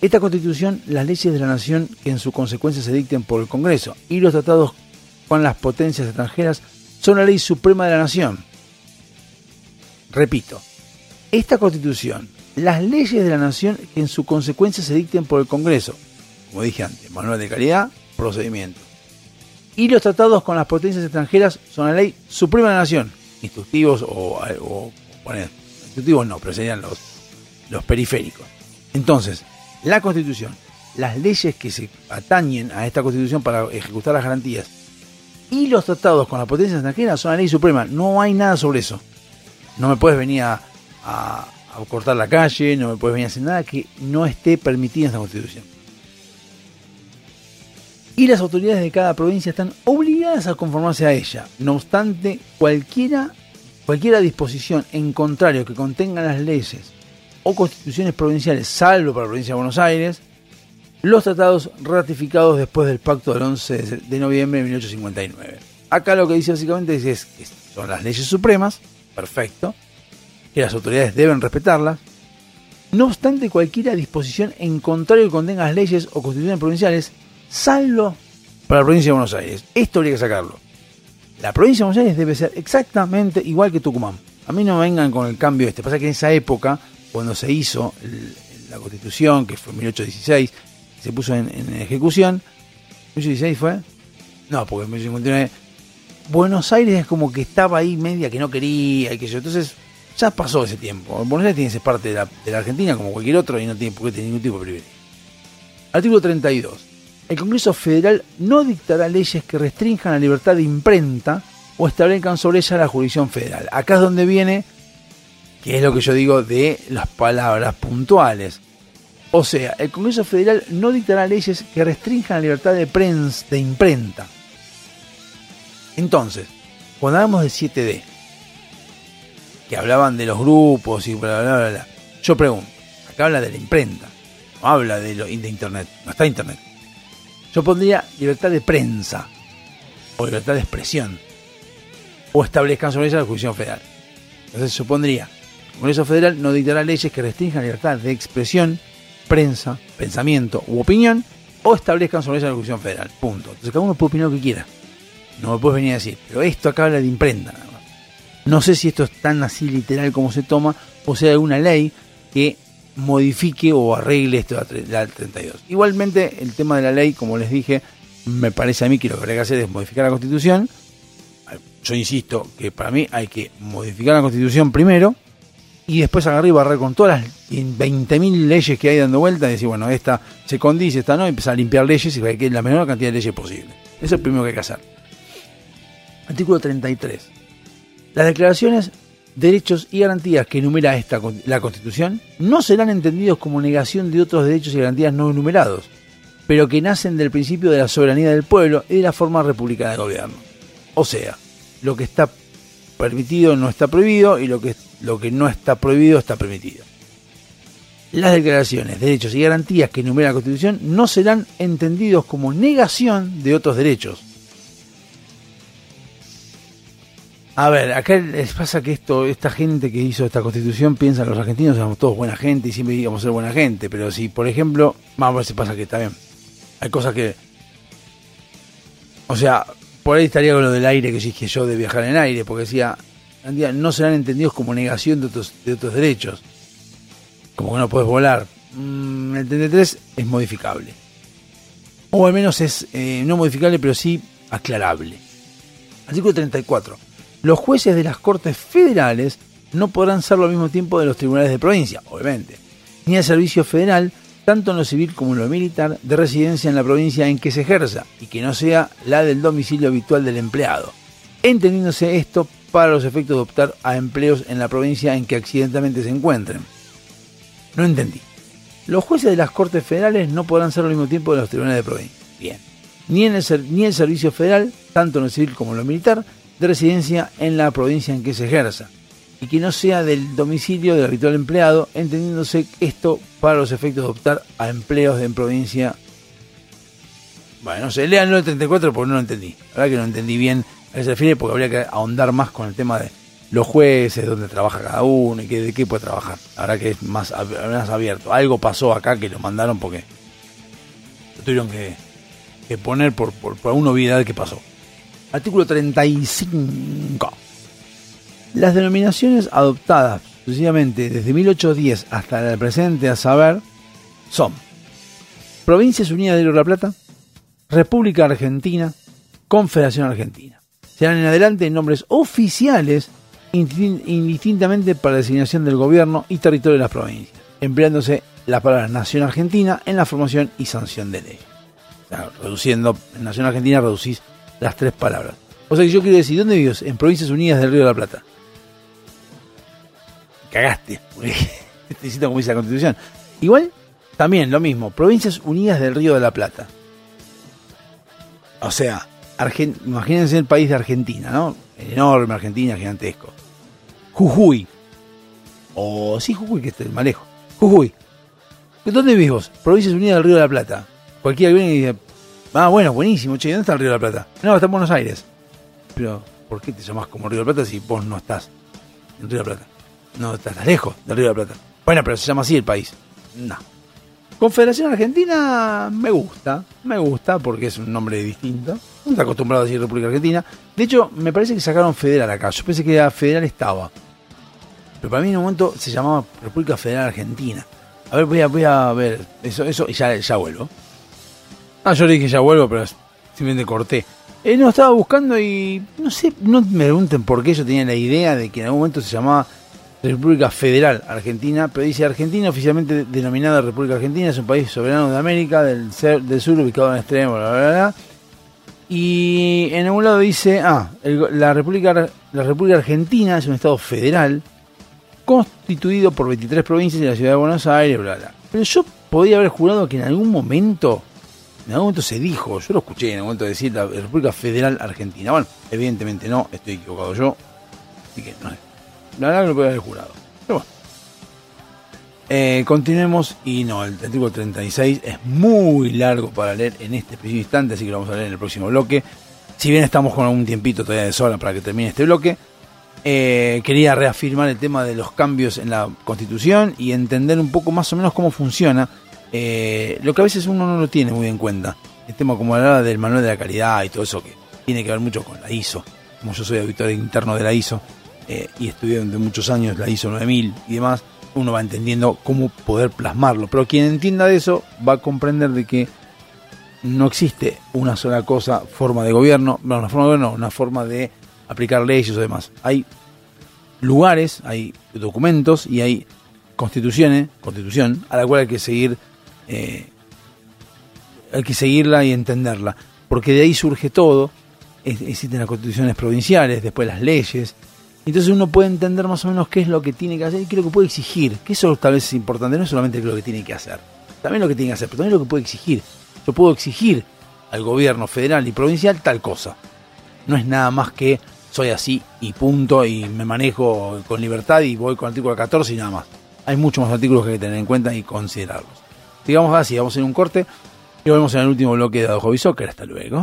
Esta Constitución, las leyes de la nación que en su consecuencia se dicten por el Congreso y los tratados con las potencias extranjeras son la ley suprema de la nación. Repito, esta Constitución, las leyes de la nación que en su consecuencia se dicten por el Congreso, como dije antes, manual de calidad, procedimiento. Y los tratados con las potencias extranjeras son la ley suprema de la nación. Instructivos o, o instructivos no, pero serían los, los periféricos. Entonces, la Constitución, las leyes que se atañen a esta Constitución para ejecutar las garantías y los tratados con las potencias extranjeras son la ley suprema. No hay nada sobre eso. No me puedes venir a- a cortar la calle, no me puedes venir a hacer nada que no esté permitido en esta Constitución. Y las autoridades de cada provincia están obligadas a conformarse a ella. No obstante, cualquiera, cualquiera disposición en contrario que contenga las leyes o constituciones provinciales, salvo para la provincia de Buenos Aires, los tratados ratificados después del pacto del 11 de- noviembre de 1859. Acá lo que dice básicamente es que son las leyes supremas, perfecto, que las autoridades deben respetarlas. No obstante, cualquier disposición en contrario que contenga las leyes o constituciones provinciales, salvo para la provincia de Buenos Aires. Esto habría que sacarlo. La provincia de Buenos Aires debe ser exactamente igual que Tucumán. A mí no me vengan con el cambio este. Pasa que en esa época, cuando se hizo la constitución, que fue en 1816, se puso en, en ejecución, 1816 fue, no, porque en 1859, Buenos Aires es como que estaba ahí media que no quería y que yo. Entonces, ya pasó ese tiempo. Buenos Aires tiene que ser parte de la, Argentina como cualquier otro y no tiene por qué tener ningún tipo de privilegio. Artículo 32. El Congreso Federal no dictará leyes que restrinjan la libertad de imprenta o establezcan sobre ella la jurisdicción federal. Acá es donde viene, que es lo que yo digo de las palabras puntuales. O sea, el Congreso Federal no dictará leyes que restrinjan la libertad de, prens- de imprenta. Entonces, cuando hablamos de 7D, que hablaban de los grupos y bla, bla, bla, bla, yo pregunto, acá habla de la imprenta, no habla de, lo, de Internet, no está Internet. Yo pondría libertad de prensa, o libertad de expresión, o establezcan sobre ella la jurisdicción federal. Entonces yo pondría, el Congreso Federal no dictará leyes que restrinjan libertad de expresión, prensa, pensamiento u opinión, o establezcan sobre ella la jurisdicción federal. Punto. Entonces cada uno puede opinar lo que quiera. No me puedes venir a decir, pero esto acá habla de imprenta. No sé si esto es tan así literal como se toma, o sea, alguna ley que modifique o arregle esto la 32. Igualmente, el tema de la ley, como les dije, me parece a mí que lo que habría que hacer es modificar la constitución. Yo insisto que para mí hay que modificar la constitución primero y después agarrar y barrer con todas las 20.000 leyes que hay dando vuelta y decir, bueno, esta se condice, esta no, y empezar a limpiar leyes y que la menor cantidad de leyes posible. Eso es lo primero que hay que hacer. Artículo 33. Las declaraciones, derechos y garantías que enumera esta, la Constitución no serán entendidos como negación de otros derechos y garantías no enumerados, pero que nacen del principio de la soberanía del pueblo y de la forma republicana de gobierno. O sea, lo que está permitido no está prohibido y lo que, lo que no está prohibido está permitido. Las declaraciones, derechos y garantías que enumera la Constitución no serán entendidos como negación de otros derechos. A ver, acá les pasa que esto, esta gente que hizo esta constitución piensa que los argentinos somos todos buena gente y siempre íbamos a ser buena gente, pero si, por ejemplo, vamos a ver si pasa que bien. Hay cosas que. O sea, por ahí estaría con lo del aire que dije yo de viajar en aire, porque decía, no serán entendidos como negación de otros, de otros derechos. Como que no puedes volar. Mm, el 33 es modificable. O al menos es eh, no modificable, pero sí aclarable. Artículo 34. Los jueces de las Cortes Federales no podrán serlo al mismo tiempo de los tribunales de provincia, obviamente, ni al servicio federal, tanto en lo civil como en lo militar, de residencia en la provincia en que se ejerza, y que no sea la del domicilio habitual del empleado, entendiéndose esto para los efectos de optar a empleos en la provincia en que accidentalmente se encuentren. No entendí. Los jueces de las Cortes Federales no podrán ser al mismo tiempo de los tribunales de provincia. Bien. Ni, en el, ni el servicio federal, tanto en lo civil como en lo militar, de residencia en la provincia en que se ejerza. Y que no sea del domicilio del habitual empleado, entendiéndose esto para los efectos de optar a empleos en provincia. Bueno, no sé, léanlo el 34 porque no lo entendí. La que no entendí bien a qué porque habría que ahondar más con el tema de los jueces, dónde trabaja cada uno y qué, de qué puede trabajar. Verdad que es más, más abierto. Algo pasó acá que lo mandaron porque lo tuvieron que, que poner por, por, por una obviedad que pasó. Artículo 35. Las denominaciones adoptadas sucesivamente desde 1810 hasta el presente, a saber, son Provincias Unidas del Río de la Plata, República Argentina, Confederación Argentina. Serán en adelante nombres oficiales indistin- indistintamente para designación del gobierno y territorio de las provincias, empleándose la palabra Nación Argentina en la formación y sanción de ley. Reduciendo, en Nación Argentina reducís las tres palabras. O sea que yo quiero decir, ¿dónde vives? En Provincias Unidas del Río de la Plata. Cagaste, porque te como dice la Constitución. Igual, también lo mismo, Provincias Unidas del Río de la Plata. O sea, Argen- imagínense el país de Argentina, ¿no? El enorme Argentina, gigantesco. Jujuy. O sí, Jujuy, que es el malejo. Jujuy. ¿Dónde vivís vos? Provincias Unidas del Río de la Plata. Cualquiera viene y dice, ah, bueno, buenísimo, che, ¿dónde está el Río de la Plata? No, está en Buenos Aires. Pero, ¿por qué te llamás como Río de la Plata si vos no estás en Río de la Plata? No, estás lejos del Río de la Plata. Bueno, pero se llama así el país. No. Confederación Argentina me gusta, me gusta porque es un nombre distinto. No está acostumbrado a decir República Argentina. De hecho, me parece que sacaron federal acá. Yo pensé que era federal estaba. Pero para mí en un momento se llamaba República Federal Argentina. A ver, voy a, voy a ver eso, eso y ya, ya vuelvo. Ah, yo le dije ya vuelvo, pero simplemente corté. Eh, no, estaba buscando y no sé, no me pregunten por qué yo tenía la idea de que en algún momento se llamaba República Federal Argentina, pero dice Argentina, oficialmente denominada República Argentina, es un país soberano de América, del, ser- del sur, ubicado en el extremo, bla, bla, bla. Y en algún lado dice, ah, la, República, la República Argentina es un estado federal constituido por 23 provincias y la ciudad de Buenos Aires, bla, bla. Pero yo podía haber jurado que en algún momento, en algún momento se dijo, yo lo escuché en algún momento decir la República Federal Argentina. Bueno, evidentemente no, estoy equivocado yo, así que no. La verdad que lo podía haber jurado. Pero bueno. Eh, continuemos y no, el artículo 36 es muy largo para leer en este preciso instante, así que lo vamos a leer en el próximo bloque. Si bien estamos con algún tiempito todavía de sobra para que termine este bloque, eh, quería reafirmar el tema de los cambios en la Constitución y entender un poco más o menos cómo funciona, eh, lo que a veces uno no lo tiene muy en cuenta. El tema como hablaba del manual de la calidad y todo eso que tiene que ver mucho con la ISO, como yo soy auditor interno de la ISO eh, y estudié durante muchos años la ISO 9000 y demás, uno va entendiendo cómo poder plasmarlo. Pero quien entienda de eso va a comprender de que no existe una sola cosa, forma de gobierno, no, una forma de gobierno, no, una forma de aplicar leyes o demás. Hay lugares, hay documentos y hay constituciones, constitución, a la cual hay que seguir, eh, hay que seguirla y entenderla, porque de ahí surge todo. Existen las constituciones provinciales, después las leyes. Entonces uno puede entender más o menos qué es lo que tiene que hacer y qué es lo que puede exigir. Que eso tal vez es importante, no es solamente lo que tiene que hacer. También lo que tiene que hacer, pero también lo que puede exigir. Yo puedo exigir al gobierno federal y provincial tal cosa. No es nada más que soy así y punto y me manejo con libertad y voy con el artículo 14 y nada más. hay muchos más artículos que hay que tener en cuenta y considerarlos. Digamos así, vamos a un corte y volvemos en el último bloque de Hobby Soccer. Hasta luego.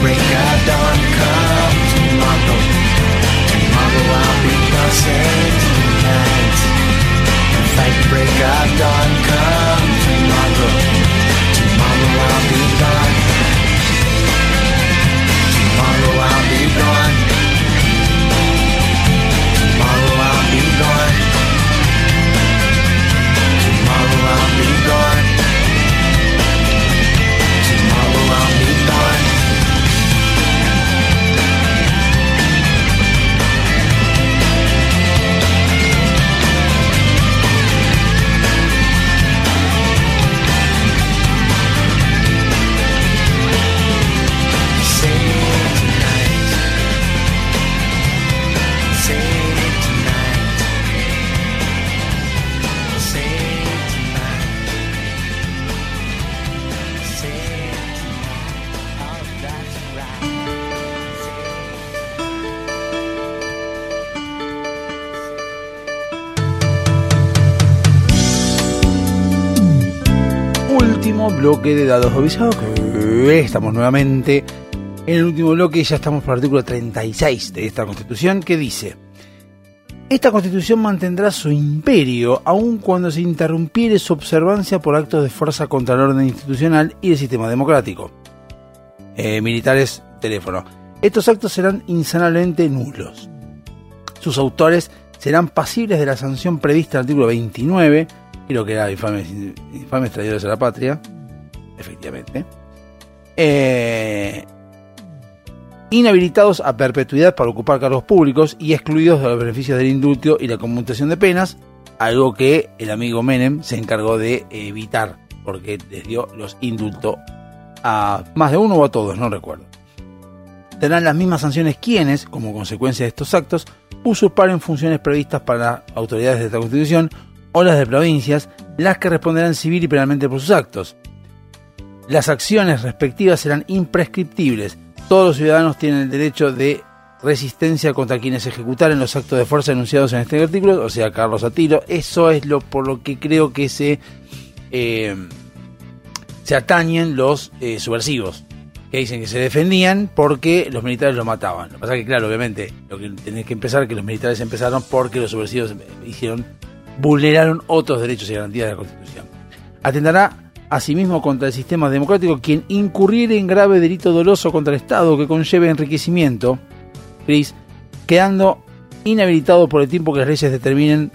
break of dawn. Come tomorrow. Tomorrow I'll be gone. Tonight. Fight break of dawn. Come tomorrow. Tomorrow I'll be gone. Bloque de dados avisados. Estamos nuevamente en el último bloque. Ya estamos por el artículo 36 de esta constitución que dice: Esta constitución mantendrá su imperio aun cuando se interrumpiere su observancia por actos de fuerza contra el orden institucional y el sistema democrático. Eh, militares, teléfono. Estos actos serán insanablemente nulos. Sus autores serán pasibles de la sanción prevista en el artículo 29, creo que era infames, infames traidores a la patria, efectivamente. Eh, inhabilitados a perpetuidad para ocupar cargos públicos y excluidos de los beneficios del indulto y la conmutación de penas, algo que el amigo Menem se encargó de evitar, porque les dio los indultos a más de uno o a todos, no recuerdo. Tendrán las mismas sanciones quienes, como consecuencia de estos actos, usurparen funciones previstas para autoridades de esta Constitución o las de provincias las que responderán civil y penalmente por sus actos. Las acciones respectivas serán imprescriptibles. Todos los ciudadanos tienen el derecho de resistencia contra quienes ejecutaren los actos de fuerza enunciados en este artículo, o sea, Carlos Atilo. Eso es lo por lo que creo que se, eh, se atañen los eh, subversivos, que dicen que se defendían porque los militares los mataban. Lo que pasa es que, claro, obviamente, lo que tenés que empezar es que los militares empezaron porque los subversivos hicieron, vulneraron otros derechos y garantías de la Constitución. Atenderá asimismo contra el sistema democrático quien incurriere en grave delito doloso contra el Estado que conlleve enriquecimiento, Cris, quedando inhabilitado por el tiempo que las leyes determinen,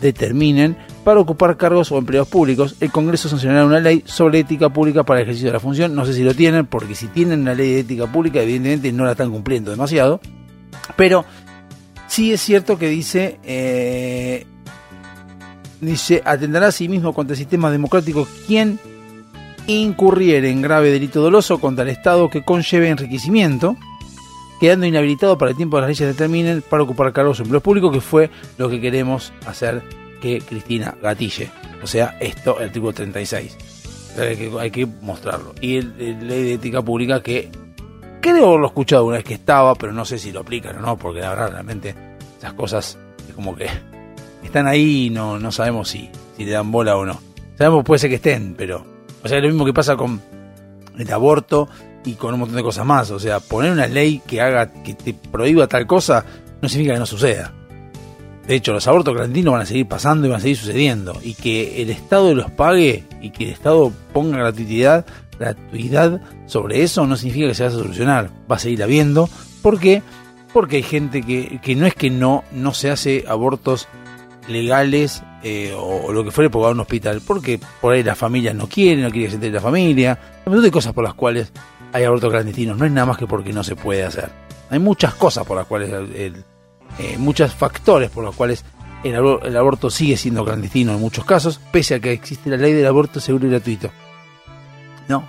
determinen para ocupar cargos o empleos públicos. El Congreso sancionará una ley sobre ética pública para el ejercicio de la función. No sé si lo tienen, porque si tienen una ley de ética pública, evidentemente no la están cumpliendo demasiado. Pero sí es cierto que dice eh, dice, atenderá a sí mismo contra el sistema democrático quien incurriere en grave delito doloso contra el Estado que conlleve enriquecimiento, quedando inhabilitado para el tiempo que las leyes determinen para ocupar cargos o empleos públicos, que fue lo que queremos hacer que Cristina gatille. O sea, esto, el artículo 36. Hay que, hay que mostrarlo. Y el, el ley de ética pública que creo haberlo escuchado una vez que estaba, pero no sé si lo aplican o no, porque la verdad realmente esas cosas es como que están ahí y no, no sabemos si, si le dan bola o no. Sabemos puede ser que estén, pero. O sea, es lo mismo que pasa con el aborto y con un montón de cosas más. O sea, poner una ley que haga, que te prohíba tal cosa, no significa que no suceda. De hecho, los abortos clandestinos van a seguir pasando y van a seguir sucediendo. Y que el Estado los pague y que el Estado ponga gratuidad, gratuidad sobre eso no significa que se vaya a solucionar. Va a seguir habiendo. ¿Por qué? Porque hay gente que, que no es que no, no se hace abortos legales eh, o, lo que fuere por un hospital, porque por ahí las familias no quieren, no quieren que se entere la familia, hay un montón de cosas por las cuales hay abortos clandestinos, no es nada más que porque no se puede hacer. Hay muchas cosas por las cuales, el- eh, muchos factores por los cuales el, el aborto sigue siendo clandestino en muchos casos, pese a que existe la ley del aborto seguro y gratuito. No.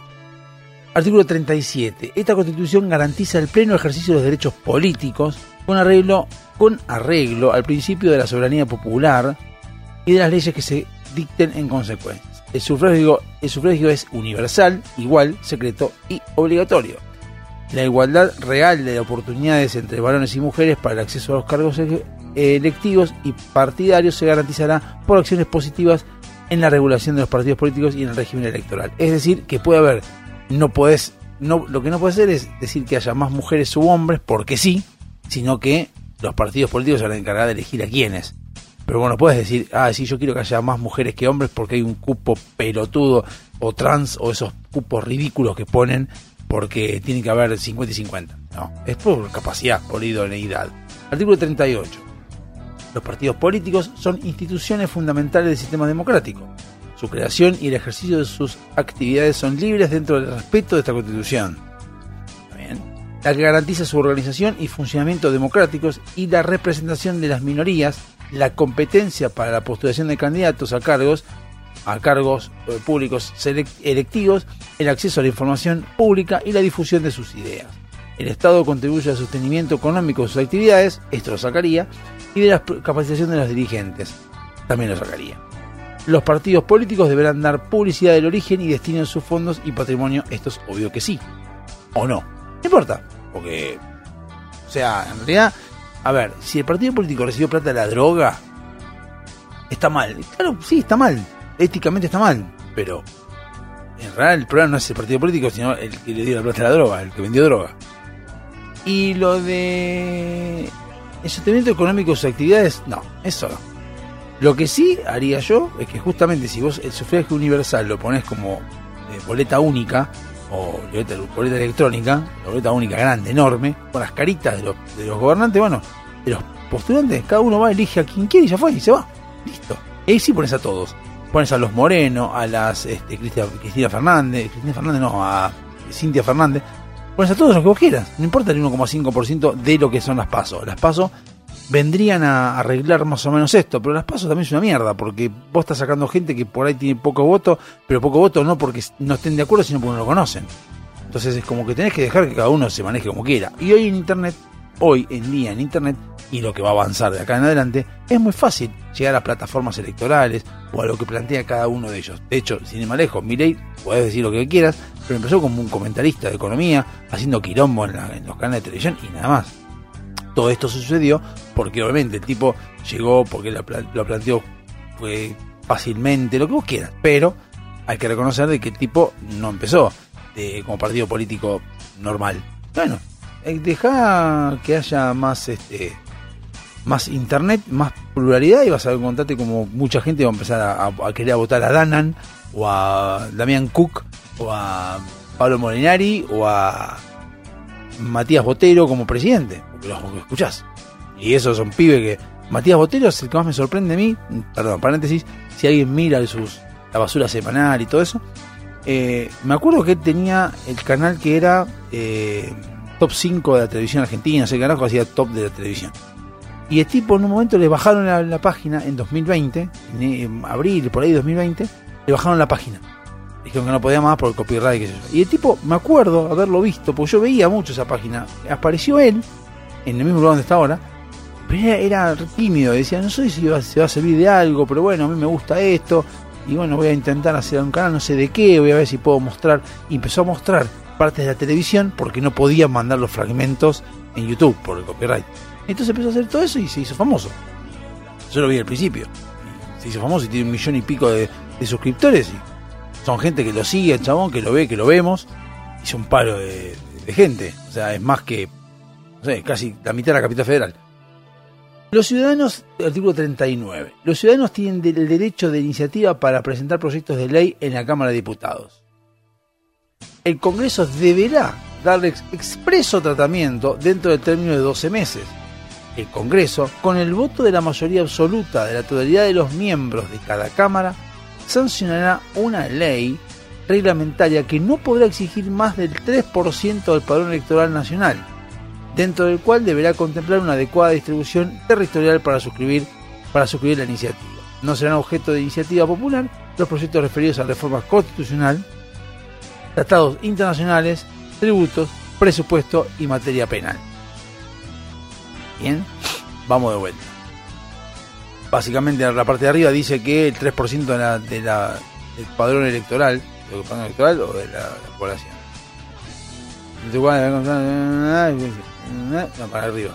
Artículo 37. Esta constitución garantiza el pleno ejercicio de los derechos políticos con arreglo, con arreglo al principio de la soberanía popular y de las leyes que se dicten en consecuencia. El sufragio, el sufragio es universal, igual, secreto y obligatorio. La igualdad real de oportunidades entre varones y mujeres para el acceso a los cargos ele- electivos y partidarios se garantizará por acciones positivas en la regulación de los partidos políticos y en el régimen electoral. Es decir, que puede haber, no podés, no, lo que no puede ser es decir que haya más mujeres u hombres porque sí, sino que los partidos políticos se van a encargar de elegir a quiénes. Pero bueno, puedes decir, ah, sí, yo quiero que haya más mujeres que hombres porque hay un cupo pelotudo o trans o esos cupos ridículos que ponen porque tiene que haber 50 y 50. No, es por capacidad, por idoneidad. Artículo 38. Los partidos políticos son instituciones fundamentales del sistema democrático. Su creación y el ejercicio de sus actividades son libres dentro del respeto de esta Constitución. La que garantiza su organización y funcionamiento democráticos y la representación de las minorías, la competencia para la postulación de candidatos a cargos, a cargos eh, públicos electivos, el acceso a la información pública y la difusión de sus ideas. El Estado contribuye al sostenimiento económico de sus actividades, esto lo sacaría, y de la capacitación de los dirigentes, también lo sacaría. Los partidos políticos deberán dar publicidad del origen y destino de sus fondos y patrimonio, esto es obvio que sí, o no, no importa, porque, o sea, en realidad, a ver, si el partido político recibió plata de la droga, está mal, claro, sí, está mal, éticamente está mal, pero en realidad el problema no es el partido político, sino el que le dio la plata a la droga, el que vendió droga. Y lo de el sostenimiento económico de sus actividades, no, eso no. Lo que sí haría yo es que justamente si vos el sufragio universal lo pones como eh, boleta única o boleta, electrónica, la boleta única grande, enorme, con las caritas de los, de los gobernantes, bueno, de los postulantes, cada uno va, elige a quien quiere y ya fue, y se va. Listo. Y ahí sí pones a todos. Pones a los Moreno, a las este, Cristina, Cristina Fernández, Cristina Fernández no, a Cintia Fernández. Pones a todos los que vos quieras. No importa el 1,5% de lo que son las pasos. Las pasos vendrían a arreglar más o menos esto, pero las pasos también es una mierda, porque vos estás sacando gente que por ahí tiene poco voto, pero poco voto no porque no estén de acuerdo, sino porque no lo conocen. Entonces es como que tenés que dejar que cada uno se maneje como quiera. Y hoy en Internet, hoy en día en Internet, y lo que va a avanzar de acá en adelante, es muy fácil llegar a plataformas electorales o a lo que plantea cada uno de ellos. De hecho, sin ir más lejos, Milei, podés decir lo que quieras, pero empezó como un comentarista de economía, haciendo quilombo en, la- en los canales de televisión y nada más. Todo esto sucedió porque obviamente el tipo llegó, porque lo, pla- lo planteó fue fácilmente, lo que vos quieras, pero hay que reconocer de que el tipo no empezó como partido político normal. Bueno, eh, deja que haya más este más internet, más pluralidad y vas a encontrarte como mucha gente va a empezar a, querer votar a Danan o a Damián Cook o a Pablo Molinari o a Matías Botero como presidente, porque los escuchás. Y esos son pibes que. Matías Botero es el que más me sorprende a mí. Perdón, paréntesis. Si alguien mira sus, la basura semanal y todo eso. eh, me acuerdo que él tenía el canal que era eh, top 5 de la televisión argentina. Ese carajo hacía top de la televisión. Y el tipo en un momento le bajaron la, página en 2020, en, en abril, por ahí 2020, le bajaron la página. Dijeron que no podía más por el copyright, yo. Y el tipo, me acuerdo haberlo visto, porque yo veía mucho esa página. Apareció él, en el mismo lugar donde está ahora, pero era, era tímido, decía, no sé si va, se va a servir de algo, pero bueno, a mí me gusta esto, y bueno, voy a intentar hacer un canal, no sé de qué, voy a ver si puedo mostrar. Y empezó a mostrar partes de la televisión porque no podía mandar los fragmentos en YouTube por el copyright. Entonces empezó a hacer todo eso y se hizo famoso. Yo lo vi al principio. Se hizo famoso y tiene un millón y pico de, de suscriptores. Y son gente que lo sigue, el chabón, que lo ve, que lo vemos. Hizo un paro de, de gente. O sea, es más que, no sé, casi la mitad de la capital federal. Los ciudadanos, artículo 39. Los ciudadanos tienen el derecho de iniciativa para presentar proyectos de ley en la Cámara de Diputados. El Congreso deberá darle ex- expreso tratamiento dentro del término de 12 meses. El Congreso, con el voto de la mayoría absoluta de la totalidad de los miembros de cada Cámara, sancionará una ley reglamentaria que no podrá exigir más del 3% del padrón electoral nacional, dentro del cual deberá contemplar una adecuada distribución territorial para suscribir, para suscribir la iniciativa. No serán objeto de iniciativa popular los proyectos referidos a reformas constitucional, tratados internacionales, tributos, presupuesto y materia penal. Bien, vamos de vuelta. Básicamente en la parte de arriba dice que el 3% de la, de la, del padrón electoral, del padrón electoral o de la, la población. No, para arriba.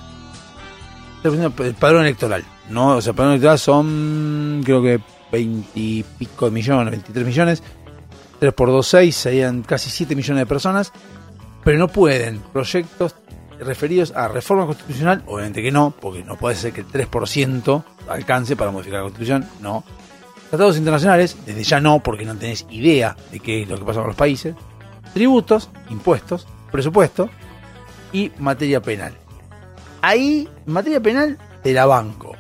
3% del padrón electoral. No, o sea, el padrón electoral son creo que 20 y pico de millones, 23 millones. 3 por 2, 6, serían casi 7 millones de personas. Pero no pueden proyectos referidos a reforma constitucional, obviamente que no, porque no puede ser que el 3% alcance para modificar la constitución, no. Tratados internacionales, desde ya no, porque no tenés idea de qué es lo que pasa con los países. Tributos, impuestos, presupuesto y materia penal. Ahí, materia penal, te la banco.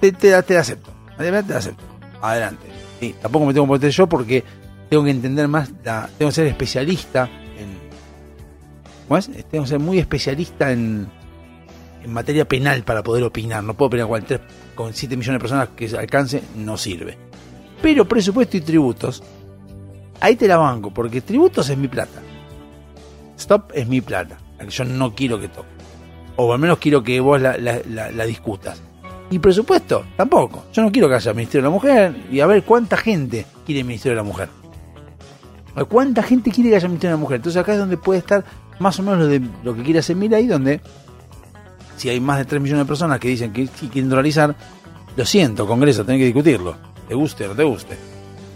Te, te, te la acepto. Materia te acepto. Adelante. Sí, tampoco me tengo que meter yo porque tengo que entender más, la- tengo que ser especialista en, ¿Cómo es? Tengo que ser muy especialista en, en materia penal para poder opinar. No puedo opinar con, el tres- con 7 millones de personas que alcance, no sirve. Pero presupuesto y tributos, ahí te la banco, porque tributos es mi plata. Stop es mi plata, yo no quiero que toque. O al menos quiero que vos la, la- la- discutas. Y presupuesto, tampoco. Yo no quiero que haya Ministerio de la Mujer y a ver cuánta gente quiere el Ministerio de la Mujer. ¿Cuánta gente quiere que haya Ministerio de la Mujer? Entonces acá es donde puede estar más o menos lo, que quiere hacer Milei, donde si hay más de 3 millones de personas que dicen que sí quieren dolarizar, lo siento, Congreso, tenés que discutirlo. Te guste o no te guste.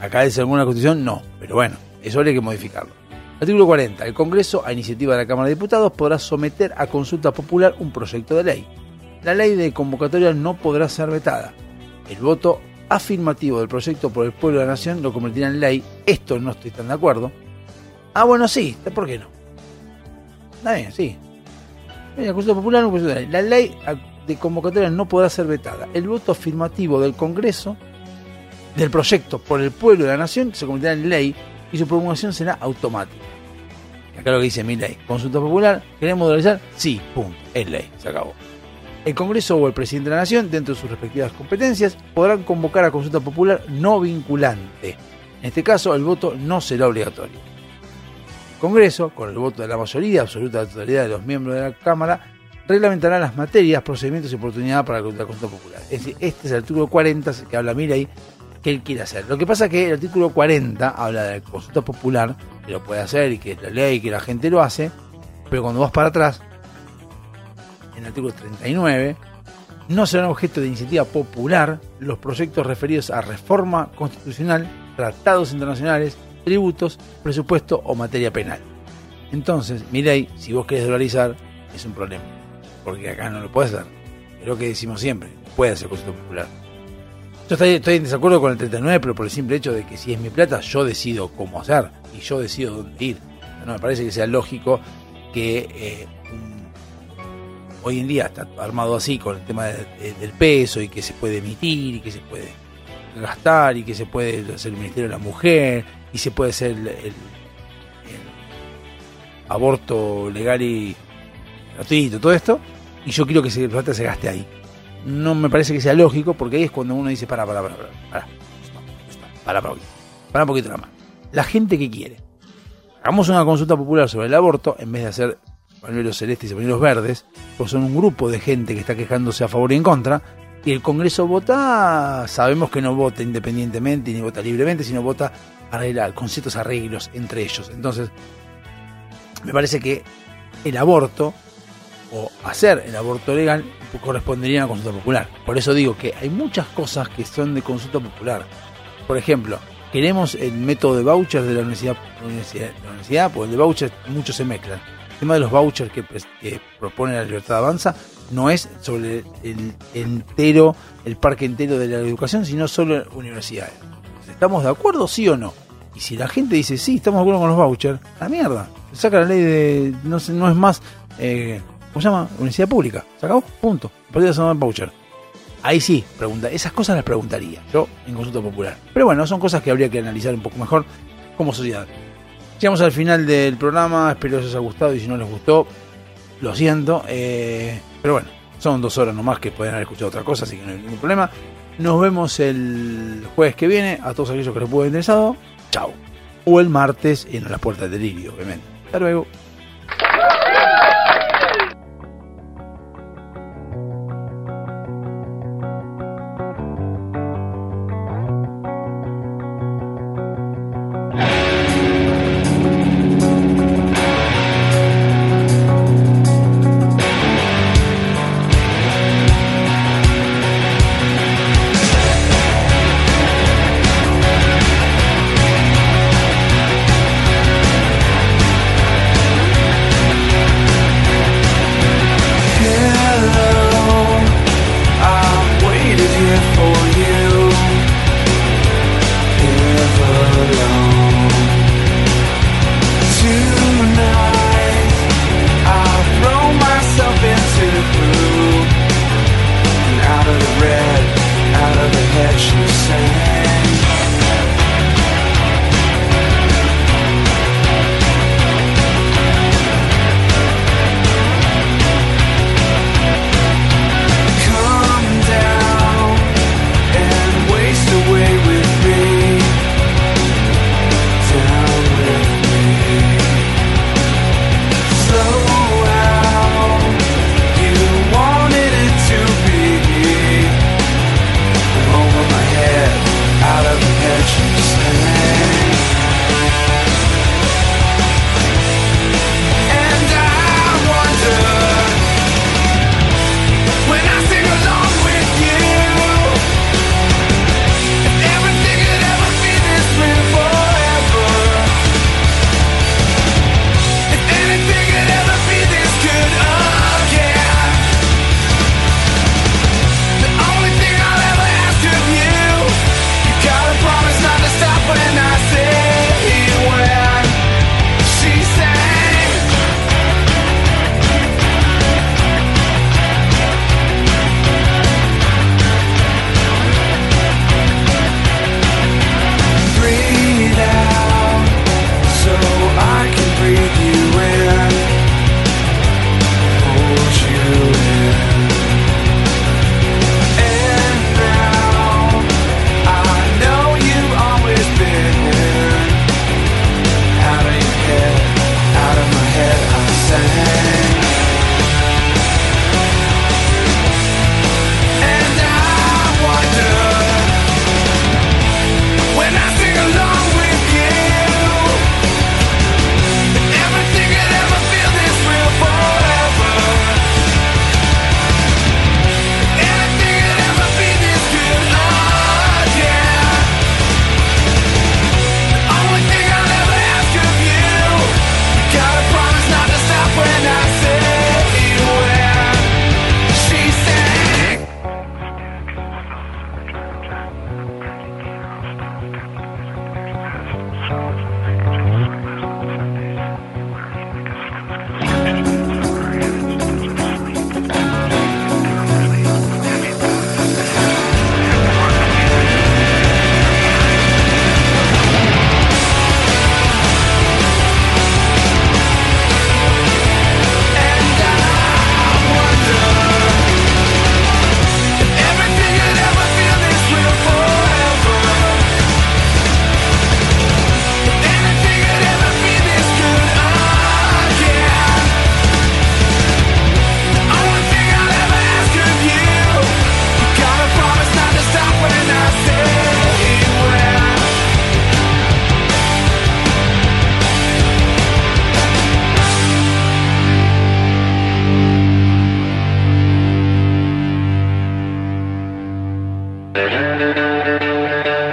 Acá dice alguna constitución, no. Pero bueno, eso habría que modificarlo. Artículo 40. El Congreso, a iniciativa de la Cámara de Diputados, podrá someter a consulta popular un proyecto de ley. La ley de convocatoria no podrá ser vetada. El voto afirmativo del proyecto por el pueblo de la nación lo convertirá en ley. Esto no estoy tan de acuerdo. Ah, bueno, sí, ¿por qué no? Está bien, sí. Popular no. La ley de convocatoria no podrá ser vetada. El voto afirmativo del Congreso del proyecto por el pueblo de la nación se convertirá en ley y su promulgación será automática. Acá lo que dice mi ley. Consulta popular, ¿queremos dolarizar? Sí, punto. Es ley, se acabó. El Congreso o el presidente de la Nación, dentro de sus respectivas competencias, podrán convocar a consulta popular no vinculante. En este caso, el voto no será obligatorio. Congreso, con el voto de la mayoría absoluta de la totalidad de los miembros de la Cámara, reglamentará las materias, procedimientos y oportunidades para la consulta popular. Es decir, este es el artículo 40 que habla Mirei que él quiere hacer. Lo que pasa es que el artículo 40 habla de la consulta popular, que lo puede hacer y que la ley, que la gente lo hace, pero cuando vas para atrás, en el artículo 39, no serán objeto de iniciativa popular los proyectos referidos a reforma constitucional, tratados internacionales, tributos, presupuesto o materia penal. Entonces, Mirei, si vos querés dolarizar, es un problema, porque acá no lo puedes hacer. Es lo que decimos siempre, puede hacer consulta popular. Yo estoy, en desacuerdo con el 39, pero por el simple hecho de que si es mi plata, yo decido cómo hacer y yo decido dónde ir. No me parece que sea lógico que eh, hoy en día está armado así con el tema de- de- del peso y que se puede emitir y que se puede gastar y que se puede hacer el Ministerio de la Mujer y se puede hacer el, el- el aborto legal y gratuito, todo esto, y yo quiero que ese plata se gaste ahí. No me parece que sea lógico, porque ahí es cuando uno dice, para, para, para, para, para, para, para, poquito, para un poquito nada más. La gente que quiere. Hagamos una consulta popular sobre el aborto, en vez de hacer pañuelos celestes y pañuelos verdes, pues son un grupo de gente que está quejándose a favor y en contra, y el Congreso vota, sabemos que no vota independientemente ni vota libremente, sino vota arreglar, con ciertos arreglos entre ellos. Entonces, me parece que el aborto o hacer el aborto legal correspondería a una consulta popular. Por eso digo que hay muchas cosas que son de consulta popular. Por ejemplo, queremos el método de vouchers de la universidad, la universidad pues el de vouchers muchos se mezclan. El tema de los vouchers que, pres- que propone la libertad avanza no es sobre el entero, el parque entero de la educación, sino solo universidades. ¿Estamos de acuerdo, sí o no? Y si la gente dice, sí, estamos de acuerdo con los vouchers, la mierda. Se saca la ley de. No, sé, no es más. Eh, ¿Cómo se llama? Universidad pública. Se punto. A partir de eso no hay voucher. Ahí sí, pregunta, esas cosas las preguntaría yo en consulta popular. Pero bueno, son cosas que habría que analizar un poco mejor como sociedad. Llegamos al final del programa, espero que os haya gustado y si no les gustó, lo siento. eh, pero bueno, son dos horas nomás que pueden haber escuchado otra cosa, así que no hay ningún problema. Nos vemos el jueves que viene. A todos aquellos que les pueda interesado, chao. O el martes en la puerta del delirio, obviamente. Hasta luego.